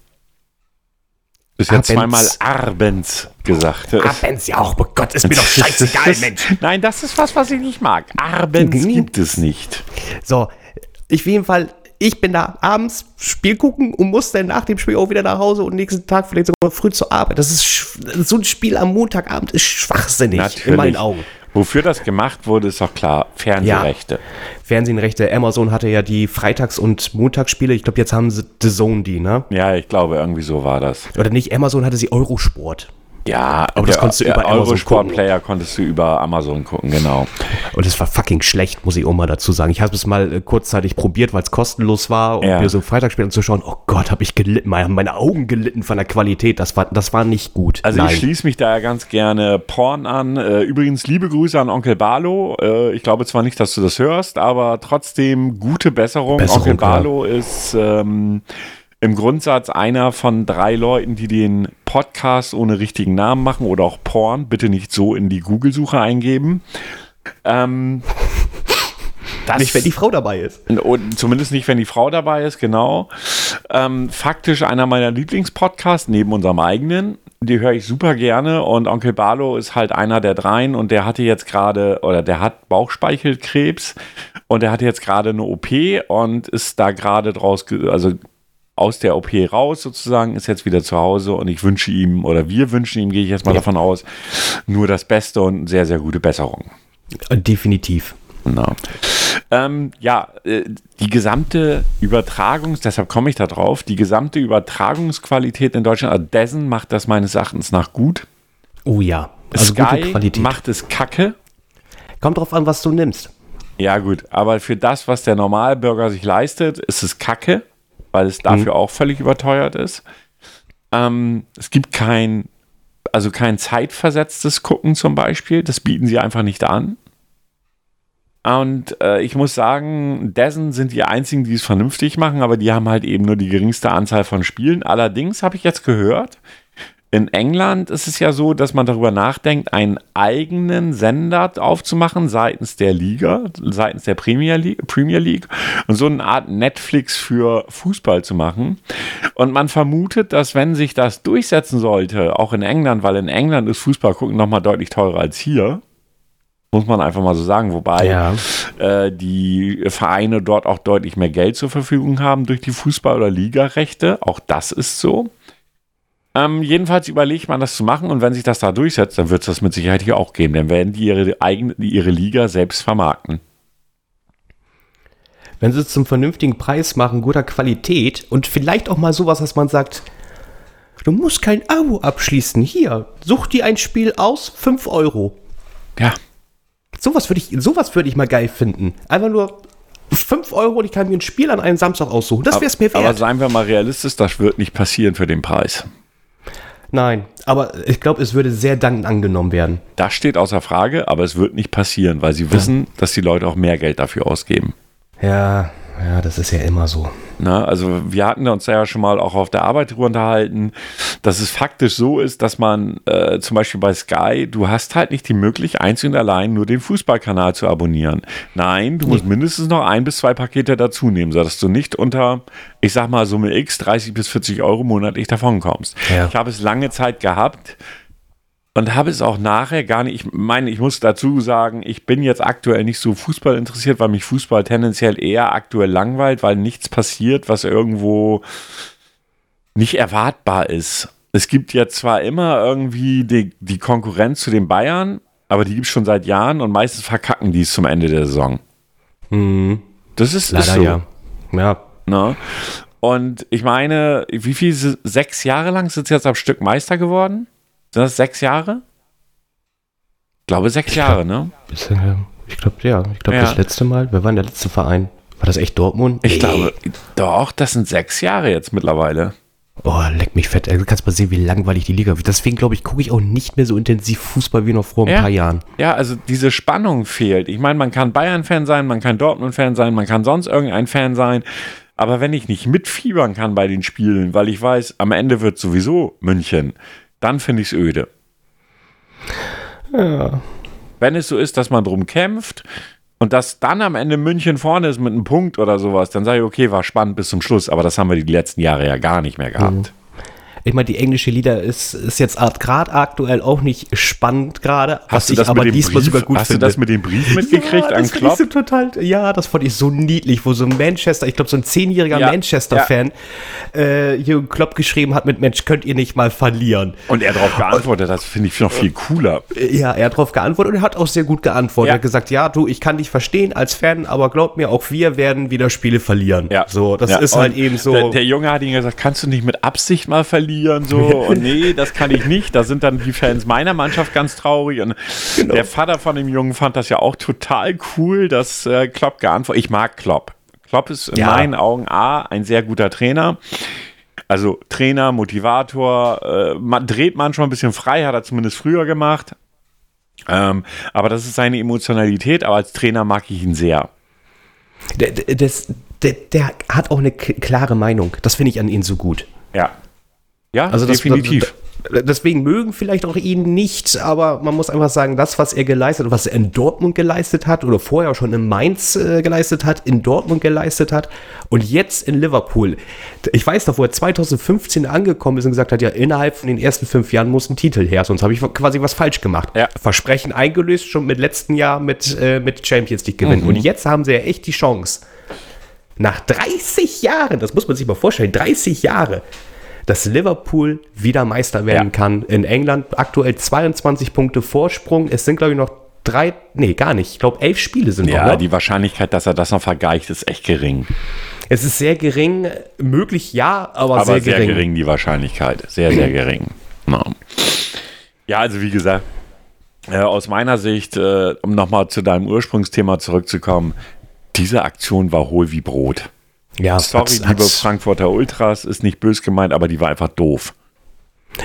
Du hast jetzt Abends. zweimal abends gesagt. abends, ja, oh Gott, ist mir doch scheißegal, Mensch. Nein, das ist was, was ich nicht mag. Abends Mhm. gibt es nicht. So, ich auf jeden Fall, ich bin da abends Spiel gucken und muss dann nach dem Spiel auch wieder nach Hause und nächsten Tag vielleicht sogar früh zur Arbeit. Das ist so ein Spiel am Montagabend ist schwachsinnig in meinen Augen. Wofür das gemacht wurde, ist doch klar. Fernsehrechte. Fernsehrechte, Amazon hatte ja die Freitags- und Montagsspiele. Ich glaube, jetzt haben sie The Zone die, ne? Ja. ich glaube, irgendwie so war das. Oder nicht, Amazon hatte sie Eurosport. Ja, Aber das konntest du über Amazon Eurosport gucken. Player konntest du über Amazon gucken, genau. Und es war fucking schlecht, muss ich auch mal dazu sagen. Ich habe es mal äh, kurzzeitig probiert, weil es kostenlos war, um Ja. mir so ein Freitagsspiel anzuschauen. Oh Gott, habe ich gelitten. Meine, Augen gelitten von der Qualität. Das war, das war nicht gut. Also ich schließe mich da ja ganz gerne Porn an. Äh, übrigens liebe Grüße an Onkel Barlo. Äh, ich glaube zwar nicht, dass du das hörst, aber trotzdem gute Besserung. Besserung, Onkel ja. Barlo ist ähm, im Grundsatz einer von drei Leuten, die den Podcast ohne richtigen Namen machen oder auch Porn. Bitte nicht so in die Google-Suche eingeben. Ähm, das nicht, wenn die Frau dabei ist. und zumindest nicht, wenn die Frau dabei ist, genau. Ähm, faktisch einer meiner Lieblingspodcasts neben unserem eigenen. Die höre ich super gerne und Onkel Barlo ist halt einer der dreien und der hatte jetzt gerade, oder der hat Bauchspeichelkrebs und der hatte jetzt gerade eine OP und ist da gerade draus, also aus der OP raus sozusagen, ist jetzt wieder zu Hause und ich wünsche ihm, oder wir wünschen ihm, gehe ich jetzt mal Ja. davon aus, nur das Beste und sehr, sehr gute Besserung. Äh, Definitiv. Genau. Ähm, ja, äh, die gesamte Übertragungs, deshalb komme ich da drauf, die gesamte Übertragungsqualität in Deutschland, also Dessen macht das meines Erachtens nach gut. Oh ja. Also Sky gute Qualität. macht es kacke. Kommt drauf an, was du nimmst. Ja, gut, aber für das, was der Normalbürger sich leistet, ist es kacke, weil es dafür auch völlig überteuert ist. Ähm, es gibt kein, also kein zeitversetztes Gucken zum Beispiel, das bieten sie einfach nicht an. Und äh, ich muss sagen, Dessen sind die einzigen, die es vernünftig machen, aber die haben halt eben nur die geringste Anzahl von Spielen. Allerdings habe ich jetzt gehört, in England ist es ja so, dass man darüber nachdenkt, einen eigenen Sender aufzumachen seitens der Liga, seitens der Premier League, Premier League und so eine Art Netflix für Fußball zu machen. Und man vermutet, dass wenn sich das durchsetzen sollte, auch in England, weil in England ist Fußball gucken nochmal deutlich teurer als hier, muss man einfach mal so sagen, wobei Ja. äh, die Vereine dort auch deutlich mehr Geld zur Verfügung haben durch die Fußball- oder Ligarechte. Auch das ist so. Ähm, jedenfalls überlegt man das zu machen und wenn sich das da durchsetzt, dann wird es das mit Sicherheit hier auch geben. Dann werden die ihre eigene, ihre Liga selbst vermarkten. Wenn sie es zum vernünftigen Preis machen, guter Qualität und vielleicht auch mal sowas, dass man sagt, du musst kein Abo abschließen. Hier, such dir ein Spiel aus, 5 Euro. Ja, Sowas würde ich, sowas würde ich mal geil finden. Einfach nur 5 Euro und ich kann mir ein Spiel an einem Samstag aussuchen. Das wäre es mir aber wert. seien wir mal realistisch, das wird nicht passieren für den Preis. Nein, aber ich glaube, es würde sehr dankend angenommen werden. Das steht außer Frage, aber es wird nicht passieren, weil sie wissen, dass die Leute auch mehr Geld dafür ausgeben. Ja, ja, das ist ja immer so. Na, also wir hatten uns da ja schon mal auch auf der Arbeit drüber unterhalten, dass es faktisch so ist, dass man äh, zum Beispiel bei Sky, du hast halt nicht die Möglichkeit, einzig und allein nur den Fußballkanal zu abonnieren. Nein, du musst mindestens noch ein bis zwei Pakete dazu nehmen, sodass du nicht unter, ich sag mal, Summe X 30 bis 40 Euro monatlich davon kommst. Ja. Ich habe es lange Zeit gehabt, und habe es auch nachher gar nicht, ich meine, ich muss dazu sagen, ich bin jetzt aktuell nicht so Fußball interessiert, weil mich Fußball tendenziell eher aktuell langweilt, weil nichts passiert, was irgendwo nicht erwartbar ist. es gibt ja zwar immer irgendwie die, die Konkurrenz zu den Bayern, aber die gibt es schon seit Jahren und meistens verkacken die es zum Ende der Saison. Mhm. Das ist, Leider ist so. ja. Ja, Ne? Und ich meine, wie viel, sechs Jahre lang sind sie jetzt am Stück Meister geworden? Sind das sechs Jahre? Ich glaube sechs Jahre, ne? Ist, äh, ich glaube, ja. Ich glaube, Ja. das letzte Mal, wer war denn der letzte Verein? War das echt Dortmund? Ich Nee. glaube, doch, das sind sechs Jahre jetzt mittlerweile. Oh, leck mich fett. Also, Du kannst mal sehen, wie langweilig die Liga wird. Deswegen, glaube ich, gucke ich auch nicht mehr so intensiv Fußball wie noch vor ein Ja. paar Jahren. Ja, also diese Spannung fehlt. Ich meine, man kann Bayern-Fan sein, man kann Dortmund-Fan sein, man kann sonst irgendein Fan sein. Aber wenn ich nicht mitfiebern kann bei den Spielen, weil ich weiß, am Ende wird sowieso München, dann finde ich es öde. Wenn es so ist, dass man drum kämpft und dass dann am Ende München vorne ist mit einem Punkt oder sowas, dann sage ich, okay, war spannend bis zum Schluss, aber das haben wir die letzten Jahre ja gar nicht mehr gehabt. Ich meine, die englische Liga ist, ist jetzt gerade aktuell auch nicht spannend gerade, Hast du das aber mit dem diesmal Brief, sogar gut hast finde. du das mit dem Brief mitgekriegt ja, an das Klopp? Ich so total, ja, das fand ich so niedlich, wo so ein Manchester, ich glaube so ein zehnjähriger Ja, Manchester-Fan äh, Jürgen Klopp geschrieben hat mit Mensch, könnt ihr nicht mal verlieren. Und er darauf geantwortet, das finde ich noch viel cooler. Äh, Ja, er hat darauf geantwortet und er hat auch sehr gut geantwortet. Ja. Er hat gesagt, ja, du, ich kann dich verstehen als Fan, aber glaub mir, auch wir werden wieder Spiele verlieren. Ja. So, das Ja, ist und halt eben so. Der, der Junge hat ihm gesagt, kannst du nicht mit Absicht mal verlieren? So, und nee, das kann ich nicht. Da sind dann die Fans meiner Mannschaft ganz traurig. Und Genau. der Vater von dem Jungen fand das ja auch total cool, dass äh, Klopp geantwortet Ich mag Klopp. Klopp ist in Ja. meinen Augen A, ein sehr guter Trainer. Also Trainer, Motivator, äh, man dreht manchmal ein bisschen frei, hat er zumindest früher gemacht. Ähm, aber das ist seine Emotionalität, aber als Trainer mag ich ihn sehr. der, der, der, der hat auch eine klare Meinung. Das finde ich an ihm so gut. Ja. Ja, Also definitiv. Das, deswegen mögen vielleicht auch ihn nicht, aber man muss einfach sagen, das, was er geleistet hat, was er in Dortmund geleistet hat oder vorher schon in Mainz äh, geleistet hat, in Dortmund geleistet hat und jetzt in Liverpool. Ich weiß noch, wo er 2015 angekommen ist und gesagt hat, ja, innerhalb von den ersten fünf Jahren muss ein Titel her, sonst habe ich quasi was falsch gemacht. Ja. Versprechen eingelöst, schon mit letzten Jahr mit, äh, mit Champions League Mhm. gewinnen. Und jetzt haben sie ja echt die Chance. Nach 30 Jahren, das muss man sich mal vorstellen, 30 Jahre, dass Liverpool wieder Meister werden Ja. kann. In England aktuell 22 Punkte Vorsprung. Es sind, glaube ich, noch drei, nee, gar nicht. Ich glaube, elf Spiele sind Ja, noch. Ne? die Wahrscheinlichkeit, dass er das noch vergleicht, ist echt gering. Es ist sehr gering, möglich ja, aber, Aber sehr, sehr, gering. gering. die Wahrscheinlichkeit. Sehr, sehr gering. Ja, ja also wie gesagt, äh, aus meiner Sicht, äh, um nochmal zu deinem Ursprungsthema zurückzukommen, diese Aktion war hohl wie Brot. Ja, Sorry, hat's- liebe hat's- Frankfurter Ultras, ist nicht bös gemeint, aber die war einfach doof.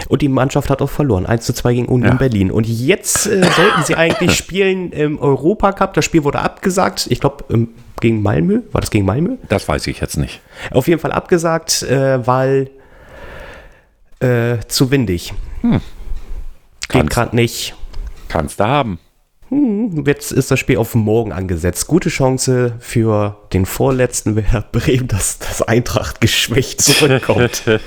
Und die Mannschaft hat auch verloren. 1 zu 2 gegen Union Ja. Berlin. Und jetzt äh, sollten sie eigentlich spielen im Europacup. Das Spiel wurde abgesagt. Ich glaube, ähm, gegen Malmö. War das gegen Malmö? Das weiß ich jetzt nicht. Auf jeden Fall abgesagt, äh, weil äh, zu windig. Geht Kannst- gerade nicht. Kannst du haben. Jetzt ist das Spiel auf morgen angesetzt. Gute Chance für den vorletzten Werder Bremen, dass das Eintracht geschwächt zurückkommt.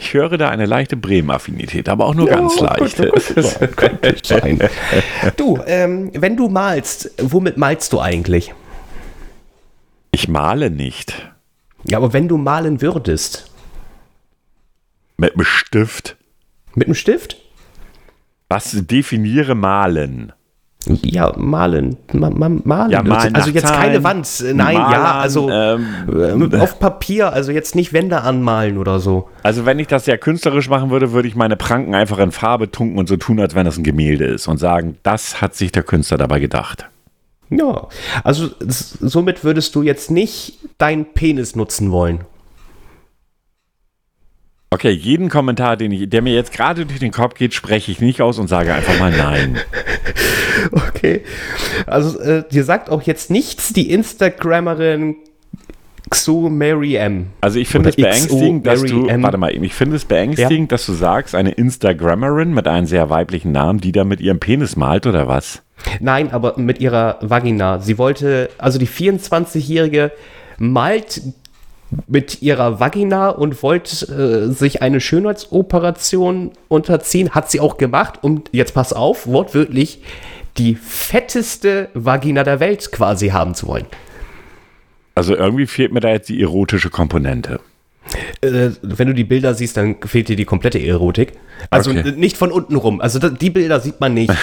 Ich höre da eine leichte Bremen-Affinität, aber auch nur ganz Ja, leicht. könnte- könnte- könnte sein. Du, ähm, wenn du malst, womit malst du eigentlich? Ich male nicht. Ja, aber wenn du malen würdest, Mit einem Stift. mit einem Stift? Was definiere malen? Ja, malen. Ma ma malen. Ja, malen also jetzt keine Wand. Nein, ja, Malern, also ähm, äh, auf Papier, also jetzt nicht Wände anmalen oder so. Also wenn ich das sehr künstlerisch machen würde, würde ich meine Pranken einfach in Farbe tunken und so tun, als wenn das ein Gemälde ist und sagen, das hat sich der Künstler dabei gedacht. Ja, also somit würdest du jetzt nicht deinen Penis nutzen wollen. Okay, jeden Kommentar, den ich, der mir jetzt gerade durch den Kopf geht, spreche ich nicht aus und sage einfach mal nein. Okay. Also äh, dir sagt auch jetzt nichts die Instagrammerin Xu Mary M. Also ich finde es beängstigend, dass du, M. warte mal, eben, ich finde es beängstigend, dass du sagst, eine Instagrammerin mit einem sehr weiblichen Namen, die da mit ihrem Penis malt oder was? Nein, aber mit ihrer Vagina. Sie wollte, also die 24-Jährige malt mit ihrer Vagina und wollte äh, sich eine Schönheitsoperation unterziehen. Hat sie auch gemacht und jetzt pass auf, wortwörtlich die fetteste Vagina der Welt quasi haben zu wollen. Also irgendwie fehlt mir da jetzt die erotische Komponente. äh, wenn du die Bilder siehst, dann fehlt dir die komplette Erotik. Also Okay. nicht von unten rum. Also die Bilder sieht man nicht.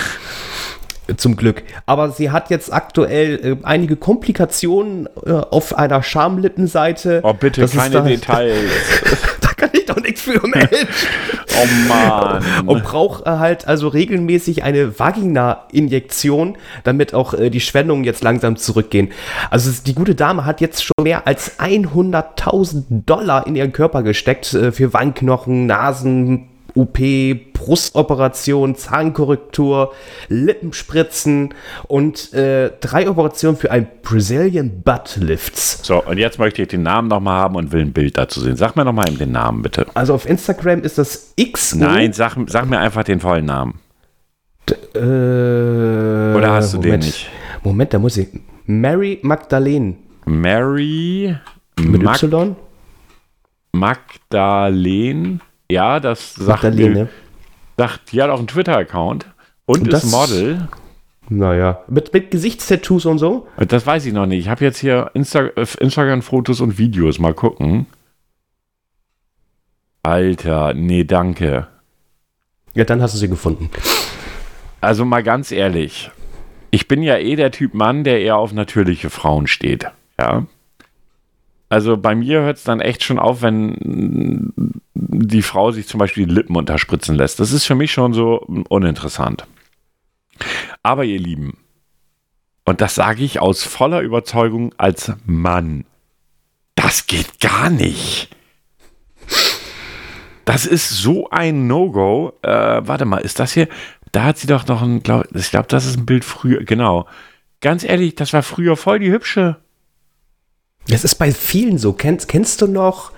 Zum Glück. Aber sie hat jetzt aktuell äh, einige Komplikationen äh, auf einer Schamlippenseite. Oh, bitte, Das keine da, Details. Da kann ich doch nichts für, Mensch. Oh Mann. Und braucht äh, halt also regelmäßig eine Vagina-Injektion, damit auch äh, die Schwellungen jetzt langsam zurückgehen. Also die gute Dame hat jetzt schon mehr als 100.000 Dollar in ihren Körper gesteckt äh, für Wangenknochen, Nasen, OP, Brustoperation, Zahnkorrektur, Lippenspritzen und äh, drei Operationen für ein Brazilian Butt Lifts. So, und jetzt möchte ich den Namen nochmal haben und will ein Bild dazu sehen. Sag mir nochmal eben den Namen, bitte. Also auf Instagram ist das X. Nein, sag, sag mir einfach den vollen Namen. Äh, Oder hast du den Moment. nicht? Moment, da muss ich. Mary Magdalene. Mary Mit Mag Y? Magdalene. Ja, das sagt Magdalene. sagt, die hat auch einen Twitter-Account und, Und das- ist Model. Naja. Mit, mit Gesichtstattoos und so? Das weiß ich noch nicht. Ich habe jetzt hier Insta äh, Instagram-Fotos und Videos. Mal gucken. Alter, nee, danke. Ja, dann hast du sie gefunden. Also mal ganz ehrlich. Ich bin ja eh der Typ Mann, der eher auf natürliche Frauen steht. Ja. Also bei mir hört es dann echt schon auf, wenn die Frau sich zum Beispiel die Lippen unterspritzen lässt. Das ist für mich schon so uninteressant. Aber ihr Lieben, und das sage ich aus voller Überzeugung als Mann, das geht gar nicht. Das ist so ein No-Go. Äh, warte mal, ist das hier? Da hat sie doch noch ein, glaub, ich glaube, das ist ein Bild früher, genau. Ganz ehrlich, das war früher voll die hübsche. Das ist bei vielen so. Kennst, kennst du noch?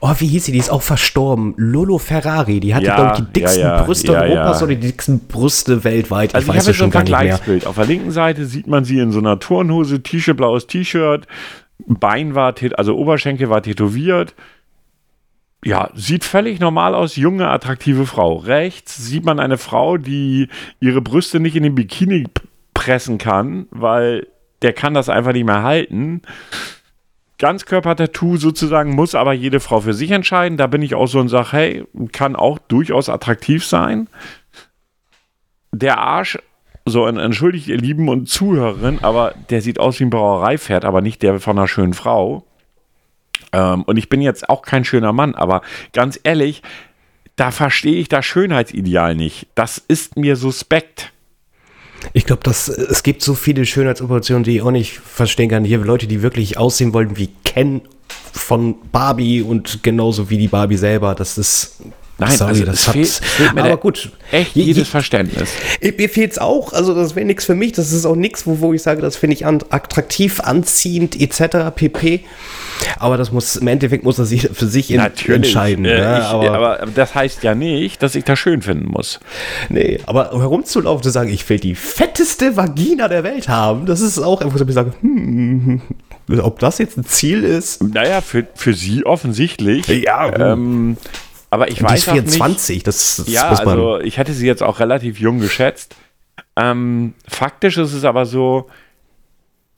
Oh, wie hieß sie? Die ist auch verstorben. Lolo Ferrari. Die hatte, Ja, glaube ich, die dicksten ja, ja, Brüste Europas oder die dicksten Brüste weltweit. Also ich, weiß habe jetzt so ein. Vergleichsbild. Auf der linken Seite sieht man sie in so einer Turnhose, T-Shirt, blaues T-Shirt, Bein war, also Oberschenkel war tätowiert. Ja, sieht völlig normal aus, junge, attraktive Frau. Rechts sieht man eine Frau, die ihre Brüste nicht in den Bikini pressen kann, weil der kann das einfach nicht mehr halten. Ganzkörper-Tattoo sozusagen muss aber jede Frau für sich entscheiden. Da bin ich auch so und sage, hey, kann auch durchaus attraktiv sein. Der Arsch, so en- entschuldigt ihr Lieben und Zuhörerinnen, aber der sieht aus wie ein Brauereipferd, aber nicht der von einer schönen Frau. Ähm, und ich bin jetzt auch kein schöner Mann, aber ganz ehrlich, da verstehe ich das Schönheitsideal nicht. Das ist mir suspekt. Ich glaube, dass äh, es gibt so viele Schönheitsoperationen, die ich auch nicht verstehen kann. Hier Leute, die wirklich aussehen wollten wie Ken von Barbie und genauso wie die Barbie selber. Das ist. Nein, also es fehlt- fehlt mir aber gut. Echt Je- je- jedes Verständnis. Mir fehlt es auch, also das wäre nichts für mich, das ist auch nichts, wo, wo ich sage, das finde ich an, attraktiv, anziehend, etc. pp. Aber das muss, im Endeffekt muss er sich für sich in, entscheiden. Äh, ne? ich, aber, aber, das heißt ja nicht, dass ich das schön finden muss. nee, aber herumzulaufen, zu sagen, ich will die fetteste Vagina der Welt haben, das ist auch einfach so, ich sage, hm, ob das jetzt ein Ziel ist. Naja, für, für sie offensichtlich. Ja, ähm, aber ich die weiß ist auch nicht. 24, das, das Ja, also ich hätte sie jetzt auch relativ jung geschätzt. Ähm, faktisch ist es aber so,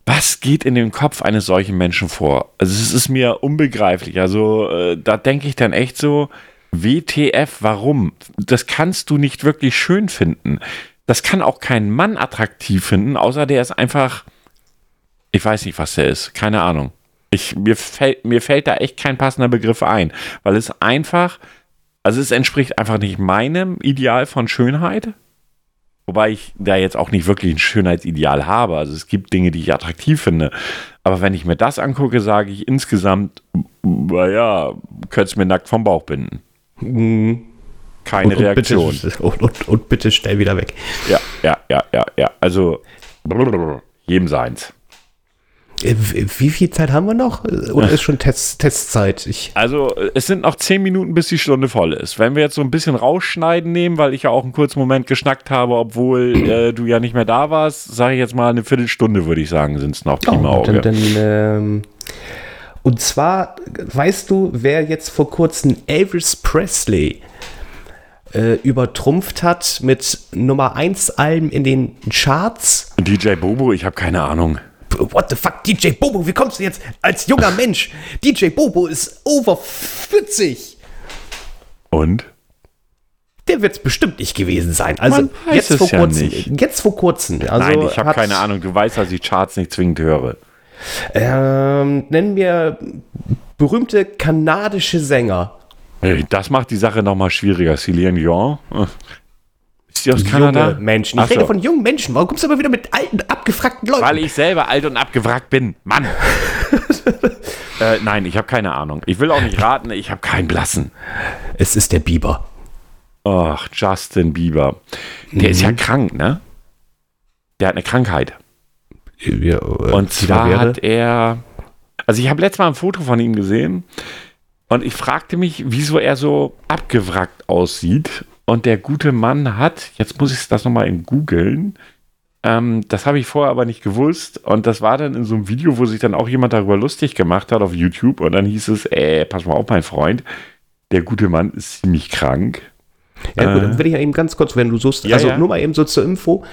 was geht in den Kopf eines solchen Menschen vor? Also es ist mir unbegreiflich. Also äh, da denke ich dann echt so, WTF, warum? Das kannst du nicht wirklich schön finden. Das kann auch kein Mann attraktiv finden, außer der ist einfach, ich weiß nicht, was der ist, keine Ahnung. Ich, mir, fällt, mir fällt da echt kein passender Begriff ein, weil es einfach, also es entspricht einfach nicht meinem Ideal von Schönheit. Wobei ich da jetzt auch nicht wirklich ein Schönheitsideal habe. Also es gibt Dinge, die ich attraktiv finde. Aber wenn ich mir das angucke, sage ich insgesamt, naja, könntest mir nackt vom Bauch binden. Keine Reaktion. Bitte, und, und, und bitte schnell wieder weg. Ja, ja, ja, ja, ja. Also jedem seins. Äh, Wie viel Zeit haben wir noch? Oder ist schon Test, Testzeit? Ich, Also äh, es sind noch zehn Minuten, bis die Stunde voll ist. Wenn wir jetzt so ein bisschen rausschneiden nehmen, weil ich ja auch einen kurzen Moment geschnackt habe, obwohl äh, du ja nicht mehr da warst, sage ich jetzt mal eine Viertelstunde, würde ich sagen, sind es noch. Prima Oh, Auge. dann, dann, ähm, und zwar, weißt du, wer jetzt vor kurzem Elvis Presley äh, übertrumpft hat mit Nummer 1 Alben in den Charts? DJ Bobo, ich habe keine Ahnung. What the fuck, DJ Bobo, wie kommst du jetzt als junger Mensch? DJ Bobo ist over 40. Und? Der wird es bestimmt nicht gewesen sein. Also Man weiß jetzt es vor ja kurzem. nicht. Jetzt vor kurzem. Also Nein, ich habe keine Ahnung. Du weißt, dass ich Charts nicht zwingend höre. Ähm, nennen wir berühmte kanadische Sänger. Hey, Das macht die Sache nochmal schwieriger. Celine Dion. Die aus Kanada? Junge Menschen. Ich so. rede von jungen Menschen. Warum kommst du immer wieder mit alten, abgefragten Leuten? Weil ich selber alt und abgewrackt bin. Mann. äh, nein, ich habe keine Ahnung. Ich will auch nicht raten. Ich habe keinen Blassen. es ist der Biber. Ach, Justin Bieber. Der ist ja Mhm. krank, ne? Der hat eine Krankheit. Ja, äh, Und zwar wäre- hat er. Also, ich habe letztes Mal ein Foto von ihm gesehen. Und ich fragte mich, wieso er so abgewrackt aussieht. Und der gute Mann hat, jetzt muss ich das nochmal in googeln. Ähm, das habe ich vorher aber nicht gewusst. Und das war dann in so einem Video, wo sich dann auch jemand darüber lustig gemacht hat auf YouTube. Und dann hieß es, äh, pass mal auf, mein Freund. Der gute Mann ist ziemlich krank. Ja, gut, Äh. dann will ich ja eben ganz kurz, wenn du suchst, Ja, also ja. nur mal eben so zur Info.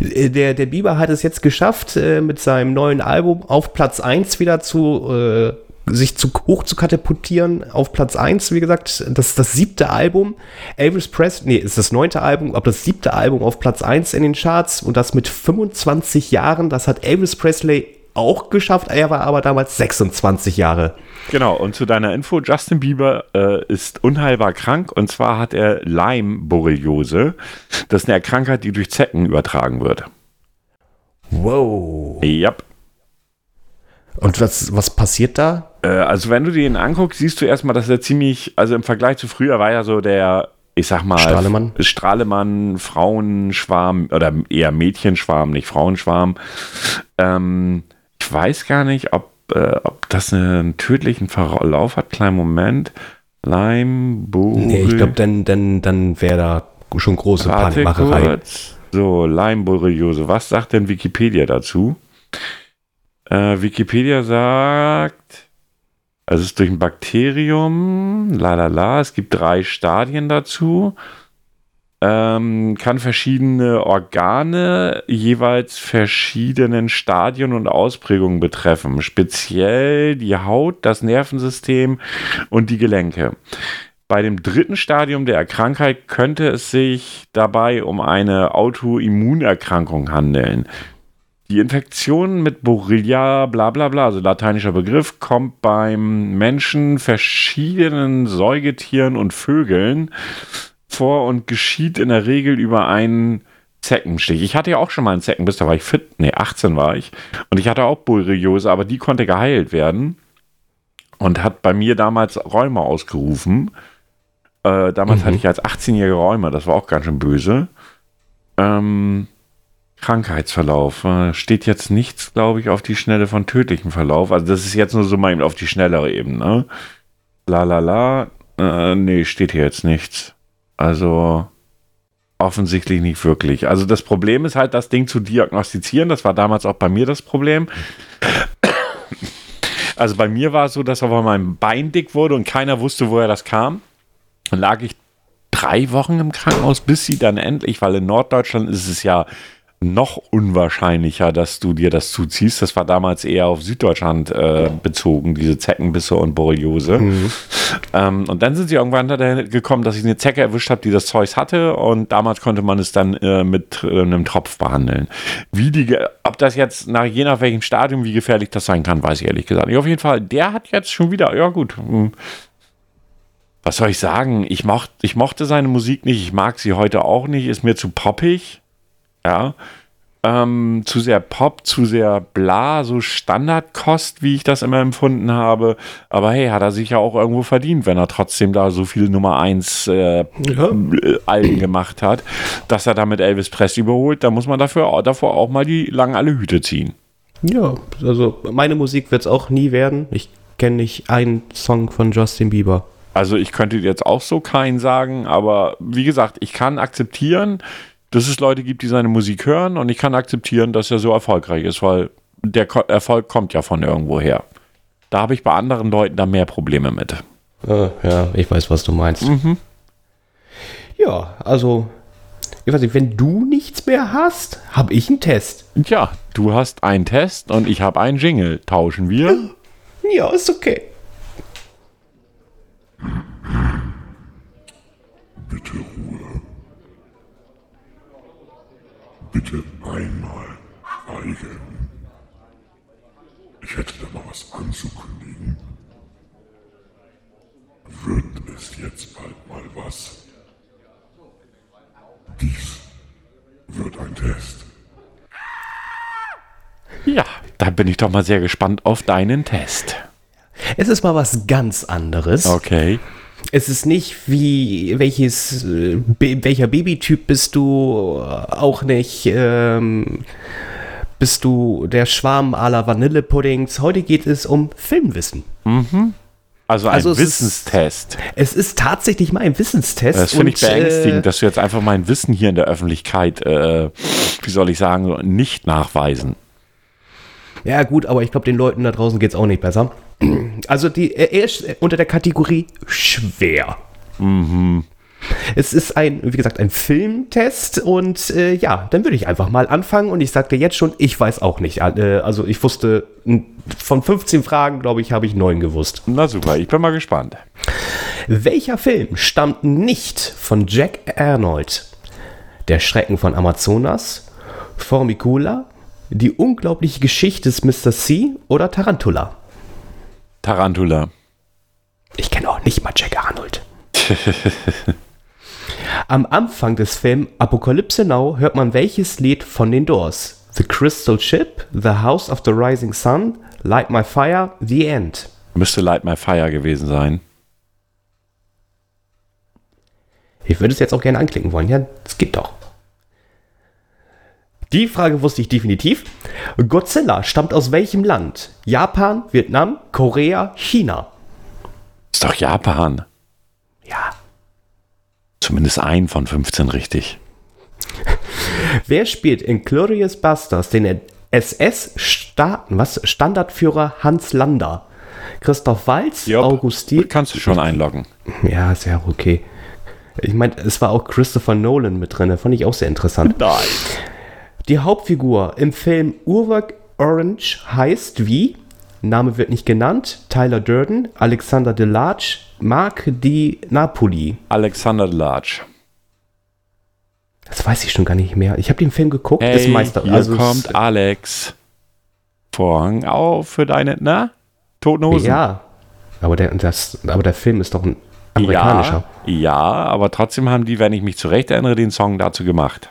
Äh, Der, der Bieber hat es jetzt geschafft, äh, mit seinem neuen Album auf Platz 1 wieder zu, äh, sich zu, hoch zu katapultieren. Auf Platz 1, wie gesagt, das ist das siebte Album. Elvis Presley, nee, ist das neunte Album, aber das siebte Album auf Platz 1 in den Charts und das mit 25 Jahren. Das hat Elvis Presley auch geschafft. Er war aber damals 26 Jahre. Genau, und zu deiner Info, Justin Bieber äh, ist unheilbar krank und zwar hat er Lyme-Borreliose. Das ist eine Krankheit, die durch Zecken übertragen wird. Wow. Yep. Und was, was passiert da? Äh, also wenn du ihn anguckst, siehst du erstmal, dass er ziemlich, also im Vergleich zu früher war er so der, ich sag mal, Strahlemann? Strahlemann, Frauenschwarm oder eher Mädchenschwarm, nicht Frauenschwarm. Ähm, ich weiß gar nicht, ob, äh, ob das einen tödlichen Verlauf hat. Kleinen Moment. Lyme, Nee, ich glaube, dann, dann, dann wäre da schon große Warte Panikmacherei. kurz. So, Lyme-Borreliose. Was sagt denn Wikipedia dazu? Äh, Wikipedia sagt, es ist durch ein Bakterium, la la la, es gibt drei Stadien dazu. Ähm, kann verschiedene Organe jeweils verschiedenen Stadien und Ausprägungen betreffen. Speziell die Haut, das Nervensystem und die Gelenke. Bei dem dritten Stadium der Krankheit könnte es sich dabei um eine Autoimmunerkrankung handeln. Die Infektion mit Borrelia, bla bla bla, also lateinischer Begriff, kommt beim Menschen, verschiedenen Säugetieren und Vögeln vor und geschieht in der Regel über einen Zeckenstich. Ich hatte ja auch schon mal einen Zeckenbiss, da war ich fit, nee, 18 war ich. Und ich hatte auch Borreliose, aber die konnte geheilt werden und hat bei mir damals Rheuma ausgerufen. Äh, damals Mhm. hatte ich als 18-jähriger Rheuma, das war auch ganz schön böse. Ähm, Krankheitsverlauf. Äh, steht jetzt nichts, glaube ich, auf die Schnelle von tödlichem Verlauf. Also das ist jetzt nur so mal auf die schnellere Ebene. La la la. Äh, nee, steht hier jetzt nichts. Also offensichtlich nicht wirklich. Also das Problem ist halt, das Ding zu diagnostizieren. Das war damals auch bei mir das Problem. Also bei mir war es so, dass auf meinem Bein dick wurde und keiner wusste, woher das kam. Dann lag ich drei Wochen im Krankenhaus, bis sie dann endlich, weil in Norddeutschland ist es ja noch unwahrscheinlicher, dass du dir das zuziehst. Das war damals eher auf Süddeutschland äh, bezogen, diese Zeckenbisse und Borreliose. Ähm, und dann sind sie irgendwann dahin gekommen, dass ich eine Zecke erwischt habe, die das Zeug hatte. Und damals konnte man es dann äh, mit äh, einem Tropf behandeln. Wie die, ob das jetzt nach je nach welchem Stadium, wie gefährlich das sein kann, weiß ich ehrlich gesagt nicht. Auf jeden Fall, der hat jetzt schon wieder, ja gut, hm, was soll ich sagen? Ich, mocht, ich mochte seine Musik nicht, ich mag sie heute auch nicht, ist mir zu poppig. Ja. Ähm, zu sehr Pop, zu sehr bla, so Standardkost, wie ich das immer empfunden habe. Aber hey, hat er sich ja auch irgendwo verdient, wenn er trotzdem da so viel Nummer 1 äh, Ja. Alben gemacht hat, dass er damit Elvis Presley überholt. Da muss man dafür, davor auch mal die lang alle Hüte ziehen. Ja, also meine Musik wird es auch nie werden. Ich kenne nicht einen Song von Justin Bieber. Also ich könnte jetzt auch so keinen sagen, aber wie gesagt, ich kann akzeptieren, dass es Leute gibt, die seine Musik hören und ich kann akzeptieren, dass er so erfolgreich ist, weil der Ko Erfolg kommt ja von irgendwo her. Da habe ich bei anderen Leuten da mehr Probleme mit. Äh, ja, ich weiß, was du meinst. Ja, also ich weiß nicht, wenn du nichts mehr hast, habe ich einen Test. Ja, du hast einen Test und ich habe einen Jingle. Tauschen wir? Ja, ist okay. Bitte Ruhe. Bitte einmal schweigen. Ich hätte da mal was anzukündigen. Wird es jetzt bald mal was? Dies wird ein Test. Ja, da bin ich doch mal sehr gespannt auf deinen Test. Es ist mal was ganz anderes. Okay. Es ist nicht wie welches äh, be- welcher Babytyp bist du, äh, auch nicht ähm, bist du der Schwarm aller Vanillepuddings. Heute geht es um Filmwissen. Also ein Also es ist- Wissenstest. Es ist tatsächlich mal ein Wissenstest. Das finde ich und, beängstigend, Äh, dass du jetzt einfach mein Wissen hier in der Öffentlichkeit, äh, wie soll ich sagen, nicht nachweisen. ja gut, aber ich glaube, den Leuten da draußen geht es auch nicht besser. Also die, er ist unter der Kategorie schwer. Es ist ein, wie gesagt, ein Filmtest und äh, ja, dann würde ich einfach mal anfangen und ich sagte jetzt schon, ich weiß auch nicht. Äh, also ich wusste, von 15 Fragen, glaube ich, habe ich neun gewusst. Na super, ich bin mal gespannt. Welcher Film stammt nicht von Jack Arnold? Der Schrecken von Amazonas, Formicula, die unglaubliche Geschichte des Mr. C oder Tarantula? Tarantula. Ich kenne auch nicht mal Jack Arnold. Am Anfang des Films Apocalypse Now hört man welches Lied von den Doors? The Crystal Ship, The House of the Rising Sun, Light My Fire, The End. Müsste Light My Fire gewesen sein. Ich würde es jetzt auch gerne anklicken wollen. Ja, es geht doch. Die Frage wusste ich definitiv. Godzilla stammt aus welchem Land? Japan, Vietnam, Korea, China. Ist doch Japan. Ja. Zumindest ein von 15 richtig. Wer spielt in Glorious Busters den SS-Staaten, was? Standardführer Hans Lander? Christoph Walz, Jupp. Augustin. Kannst du schon einloggen. Ja, ist ja okay. Ich meine, es war auch Christopher Nolan mit drin, fand ich auch sehr interessant. Nein. Die Hauptfigur im Film Urwerk Orange heißt wie? Name wird nicht genannt. Tyler Durden, Alexander Delarge, Mark Di Napoli. Alexander Large. Das weiß ich schon gar nicht mehr. Ich habe den Film geguckt. Hey, ist Meister. hier also kommt Alex. Vorhang auf für deine, na? Toten Hosen. Ja, aber der, das, aber der Film ist doch ein amerikanischer. Ja, ja, aber trotzdem haben die, wenn ich mich zurecht erinnere, den Song dazu gemacht.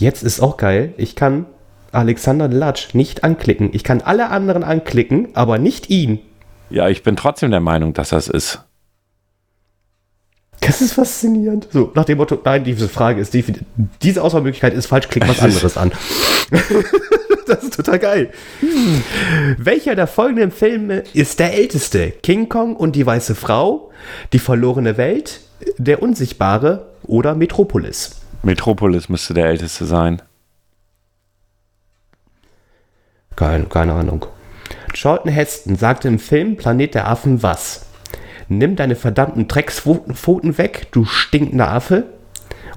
Jetzt ist auch geil. Ich kann Alexander Delarge nicht anklicken. Ich kann alle anderen anklicken, aber nicht ihn. Ja, ich bin trotzdem der Meinung, dass das ist. Das ist faszinierend. So, nach dem Motto, nein, diese Frage ist definitiv, diese Auswahlmöglichkeit ist falsch, klick was anderes an. das ist total geil. Welcher der folgenden Filme ist der älteste? King Kong und die weiße Frau, die verlorene Welt, der Unsichtbare oder Metropolis? Metropolis müsste der älteste sein. Keine, keine Ahnung. Charlton Heston sagte im Film Planet der Affen was? Nimm deine verdammten Dreckspfoten weg, du stinkender Affe.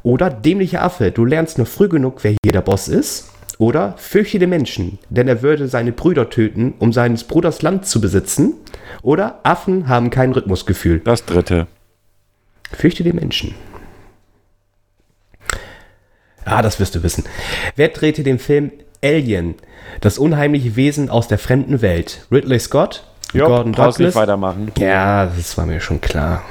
Oder dämlicher Affe, du lernst nur früh genug, wer hier der Boss ist. Oder fürchte den Menschen, denn er würde seine Brüder töten, um seines Bruders Land zu besitzen. Oder Affen haben kein Rhythmusgefühl. Das dritte. Fürchte den Menschen. Ah, das wirst du wissen. Wer drehte den Film Alien, das unheimliche Wesen aus der fremden Welt? Ridley Scott, Jo, Gordon brauchst nicht Douglas. weitermachen. Ja, das war mir schon klar.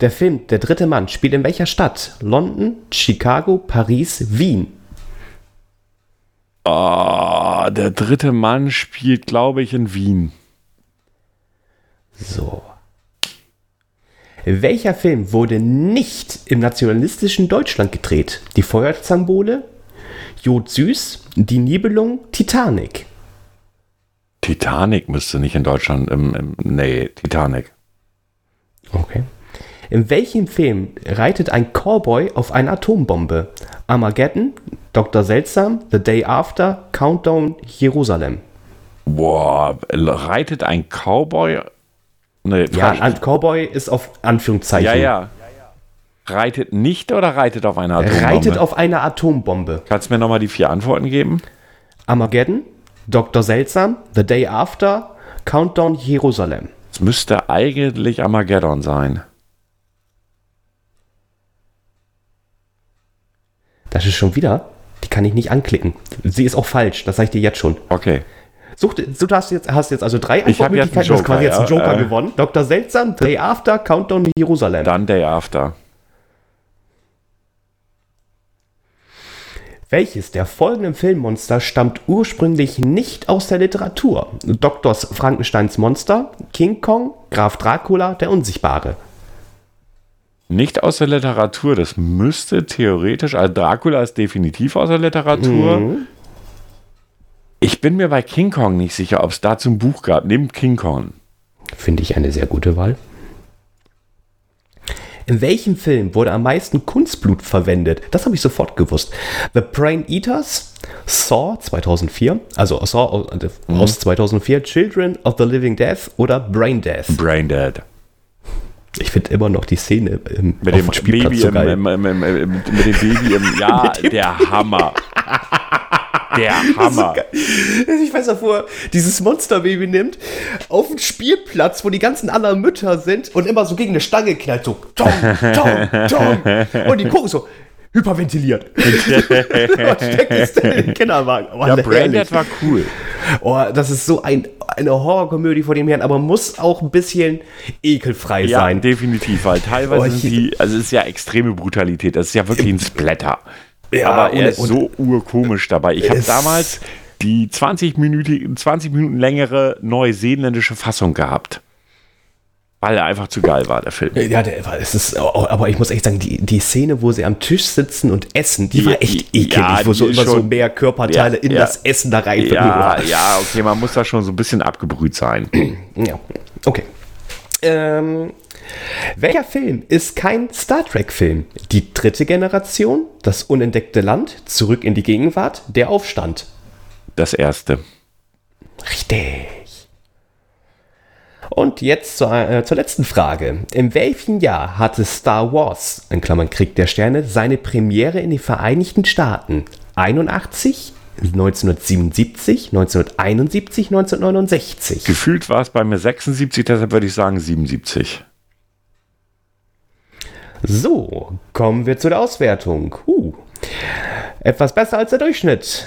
Der Film Der dritte Mann spielt in welcher Stadt? London, Chicago, Paris, Wien. Oh, der dritte Mann spielt, glaube ich, in Wien. So. Welcher Film wurde nicht im nationalistischen Deutschland gedreht? Die Feuerzangenbowle, Jod Süß, Die Nibelung, Titanic. Titanic müsste nicht in Deutschland. Im, im, nee, Titanic. Okay. In welchem Film reitet ein Cowboy auf eine Atombombe? Armageddon, Dr. Seltsam, The Day After, Countdown, Jerusalem. Boah, reitet ein Cowboy. Nee, Ja, ein Cowboy ist auf Anführungszeichen. ja, ja. Reitet nicht oder reitet auf einer Atombombe? Reitet auf einer Atombombe. Kannst du mir nochmal die vier Antworten geben? Armageddon, Dr. Seltsam, The Day After, Countdown Jerusalem. Es müsste eigentlich Armageddon sein. Das ist schon wieder. Die kann ich nicht anklicken. Sie ist auch falsch, das sage ich dir jetzt schon. Okay. Such, du hast jetzt, hast jetzt also drei Ich hab jetzt einen Du hast quasi jetzt einen Joker äh. gewonnen. Dr. Seltsam, Day After, Countdown Jerusalem. Dann Day After. Welches der folgenden Filmmonster stammt ursprünglich nicht aus der Literatur? Doktors Frankensteins Monster, King Kong, Graf Dracula, der Unsichtbare. Nicht aus der Literatur, das müsste theoretisch, also Dracula ist definitiv aus der Literatur. Ich bin mir bei King Kong nicht sicher, ob es dazu ein Buch gab. Nehmt King Kong. Finde ich eine sehr gute Wahl. In welchem Film wurde am meisten Kunstblut verwendet? Das habe ich sofort gewusst. The Brain Eaters, Saw 2004, also Saw aus, aus 2004, Children of the Living Death oder Brain Death. Brain Dead. Ich finde immer noch die Szene im, Mit dem Spielplatz Baby so im, im, mit dem Baby im, ja, der Hammer. Der Hammer. Ich weiß noch, wo er dieses Monsterbaby nimmt, auf den Spielplatz, wo die ganzen anderen Mütter sind und immer so gegen eine Stange knallt, so Tom, Tom, Tom. Und die gucken so, hyperventiliert. Was steckt es denn in den Kinderwagen? Oh, Ja, Dead war cool. Oh, das ist so ein, eine Horrorkomödie vor dem Herrn, aber muss auch ein bisschen ekelfrei Ja, sein. definitiv, weil teilweise Oh, sind die, also es ist ja extreme Brutalität, das ist ja wirklich ein Splatter. Ja, Aber er ist so urkomisch dabei. Ich habe damals die 20, Minuten, 20 Minuten längere neuseeländische Fassung gehabt. Weil er einfach zu geil war, der Film. Ja, der war, es ist, aber ich muss echt sagen, die, die Szene, wo sie am Tisch sitzen und essen, die, Die- war echt ekelig, ja, wo so immer so schon- mehr Körperteile Ja, in ja. das Essen da rein. Ja, ja, okay, man muss da schon so ein bisschen abgebrüht sein. Ja, okay. Ähm, welcher Film ist kein Star Trek-Film? Die dritte Generation, das unentdeckte Land, zurück in die Gegenwart, der Aufstand. Das erste. Richtig. Und jetzt zur, äh, zur letzten Frage. In welchem Jahr hatte Star Wars, in Klammern Krieg der Sterne, seine Premiere in den Vereinigten Staaten? 81, 1977, 1971, 1969? Gefühlt war es bei mir 76, deshalb würde ich sagen 77. So, kommen wir zu der Auswertung. Uh, etwas besser als der Durchschnitt.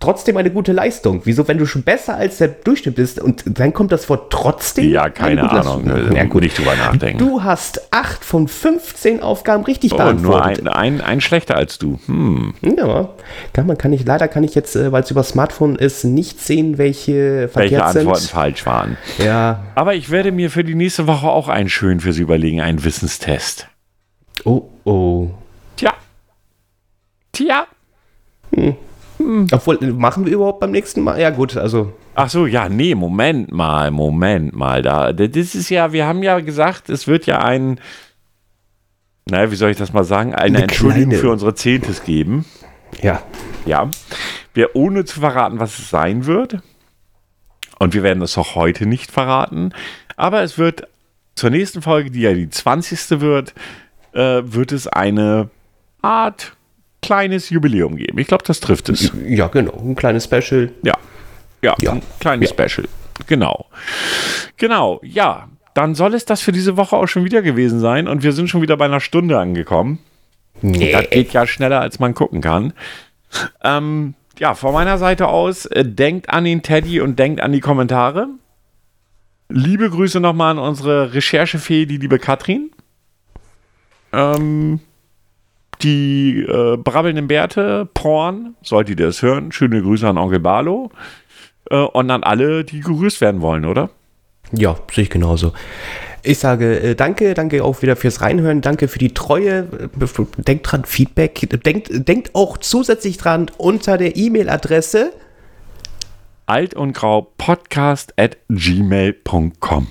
Trotzdem eine gute Leistung. Wieso, wenn du schon besser als der Durchschnitt bist und dann kommt das Wort trotzdem? Ja, Eine keine Ahnung. Leistung. Äh, Ja, gut. Nicht drüber nachdenken. Du hast 8 von 15 Aufgaben richtig oh, nur beantwortet. ein, ein, ein schlechter als du. Hm. Ja, kann man kann ich leider kann ich jetzt, äh, weil es über Smartphone ist, nicht sehen, welche Welche Antworten sind. falsch waren. Ja. Aber ich werde mir für die nächste Woche auch einen schön fürs Überlegen, einen Wissenstest. Oh oh. Tja. Tja. Obwohl äh, machen wir überhaupt beim nächsten Mal? Ja gut, also Ach so, ja, nee, Moment mal, Moment mal. Da, das ist ja, wir haben ja gesagt, es wird ja ein, naja, wie soll ich das mal sagen, eine, Eine Entschuldigung kleine- für unsere Zehntes geben. ja. Ja. Wir, ohne zu verraten, was es sein wird. Und wir werden es auch heute nicht verraten. Aber es wird zur nächsten Folge, die ja die 20. wird, äh, wird es eine Art kleines Jubiläum geben. Ich glaube, das trifft es. Ja, genau, ein kleines Special. Ja. Ja, Ja. ein kleines Special. Genau. Genau, ja. Dann soll es das für diese Woche auch schon wieder gewesen sein. Und wir sind schon wieder bei einer Stunde angekommen. Das geht ja schneller, als man gucken kann. Ähm, ja, von meiner Seite aus, äh, denkt an den Teddy und denkt an die Kommentare. Liebe Grüße nochmal an unsere Recherchefee, die liebe Katrin. Ähm, die äh, brabbelnden Bärte, Porn, solltet ihr das hören. Schöne Grüße an Onkel Barlo. Äh, und an alle, die gegrüßt werden wollen, oder? Ja, sehe ich genauso. Ich sage äh, danke, danke auch wieder fürs Reinhören, danke für die Treue. Äh, Denkt dran, Feedback. Denkt, denkt auch zusätzlich dran unter der E-Mail-Adresse. Alt und grau podcast at gmail.com.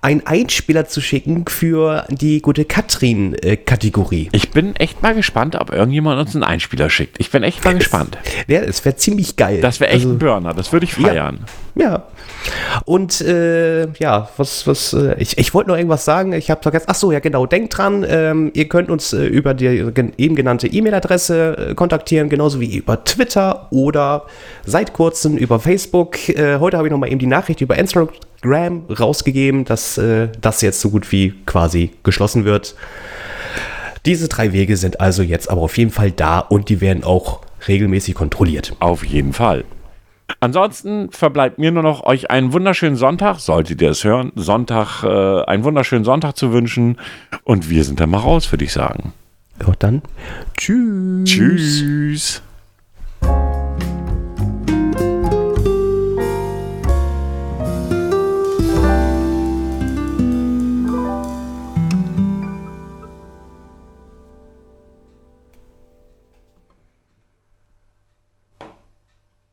einen Einspieler zu schicken für die gute Katrin-Kategorie. Ich bin echt mal gespannt, ob irgendjemand uns einen Einspieler schickt. Ich bin echt mal gespannt. Ja, es wäre ziemlich geil. Das wäre echt Also, ein Burner, das würde ich feiern. Ja. Und äh, ja, was, was, äh, ich, ich wollte noch irgendwas sagen, ich habe vergessen. Ach so, ja genau, denkt dran, ähm, ihr könnt uns äh, über die eben genannte E-Mail-Adresse äh, kontaktieren, genauso wie über Twitter oder seit kurzem über Facebook. Äh, heute habe ich noch mal eben die Nachricht über Instagram rausgegeben, dass äh, das jetzt so gut wie quasi geschlossen wird. Diese drei Wege sind also jetzt aber auf jeden Fall da und die werden auch regelmäßig kontrolliert. Auf jeden Fall. Ansonsten verbleibt mir nur noch, euch einen wunderschönen Sonntag, solltet ihr es hören, Sonntag, äh, einen wunderschönen Sonntag zu wünschen. Und wir sind dann mal raus, würde ich sagen. Ja, dann tschüss. Tschüss.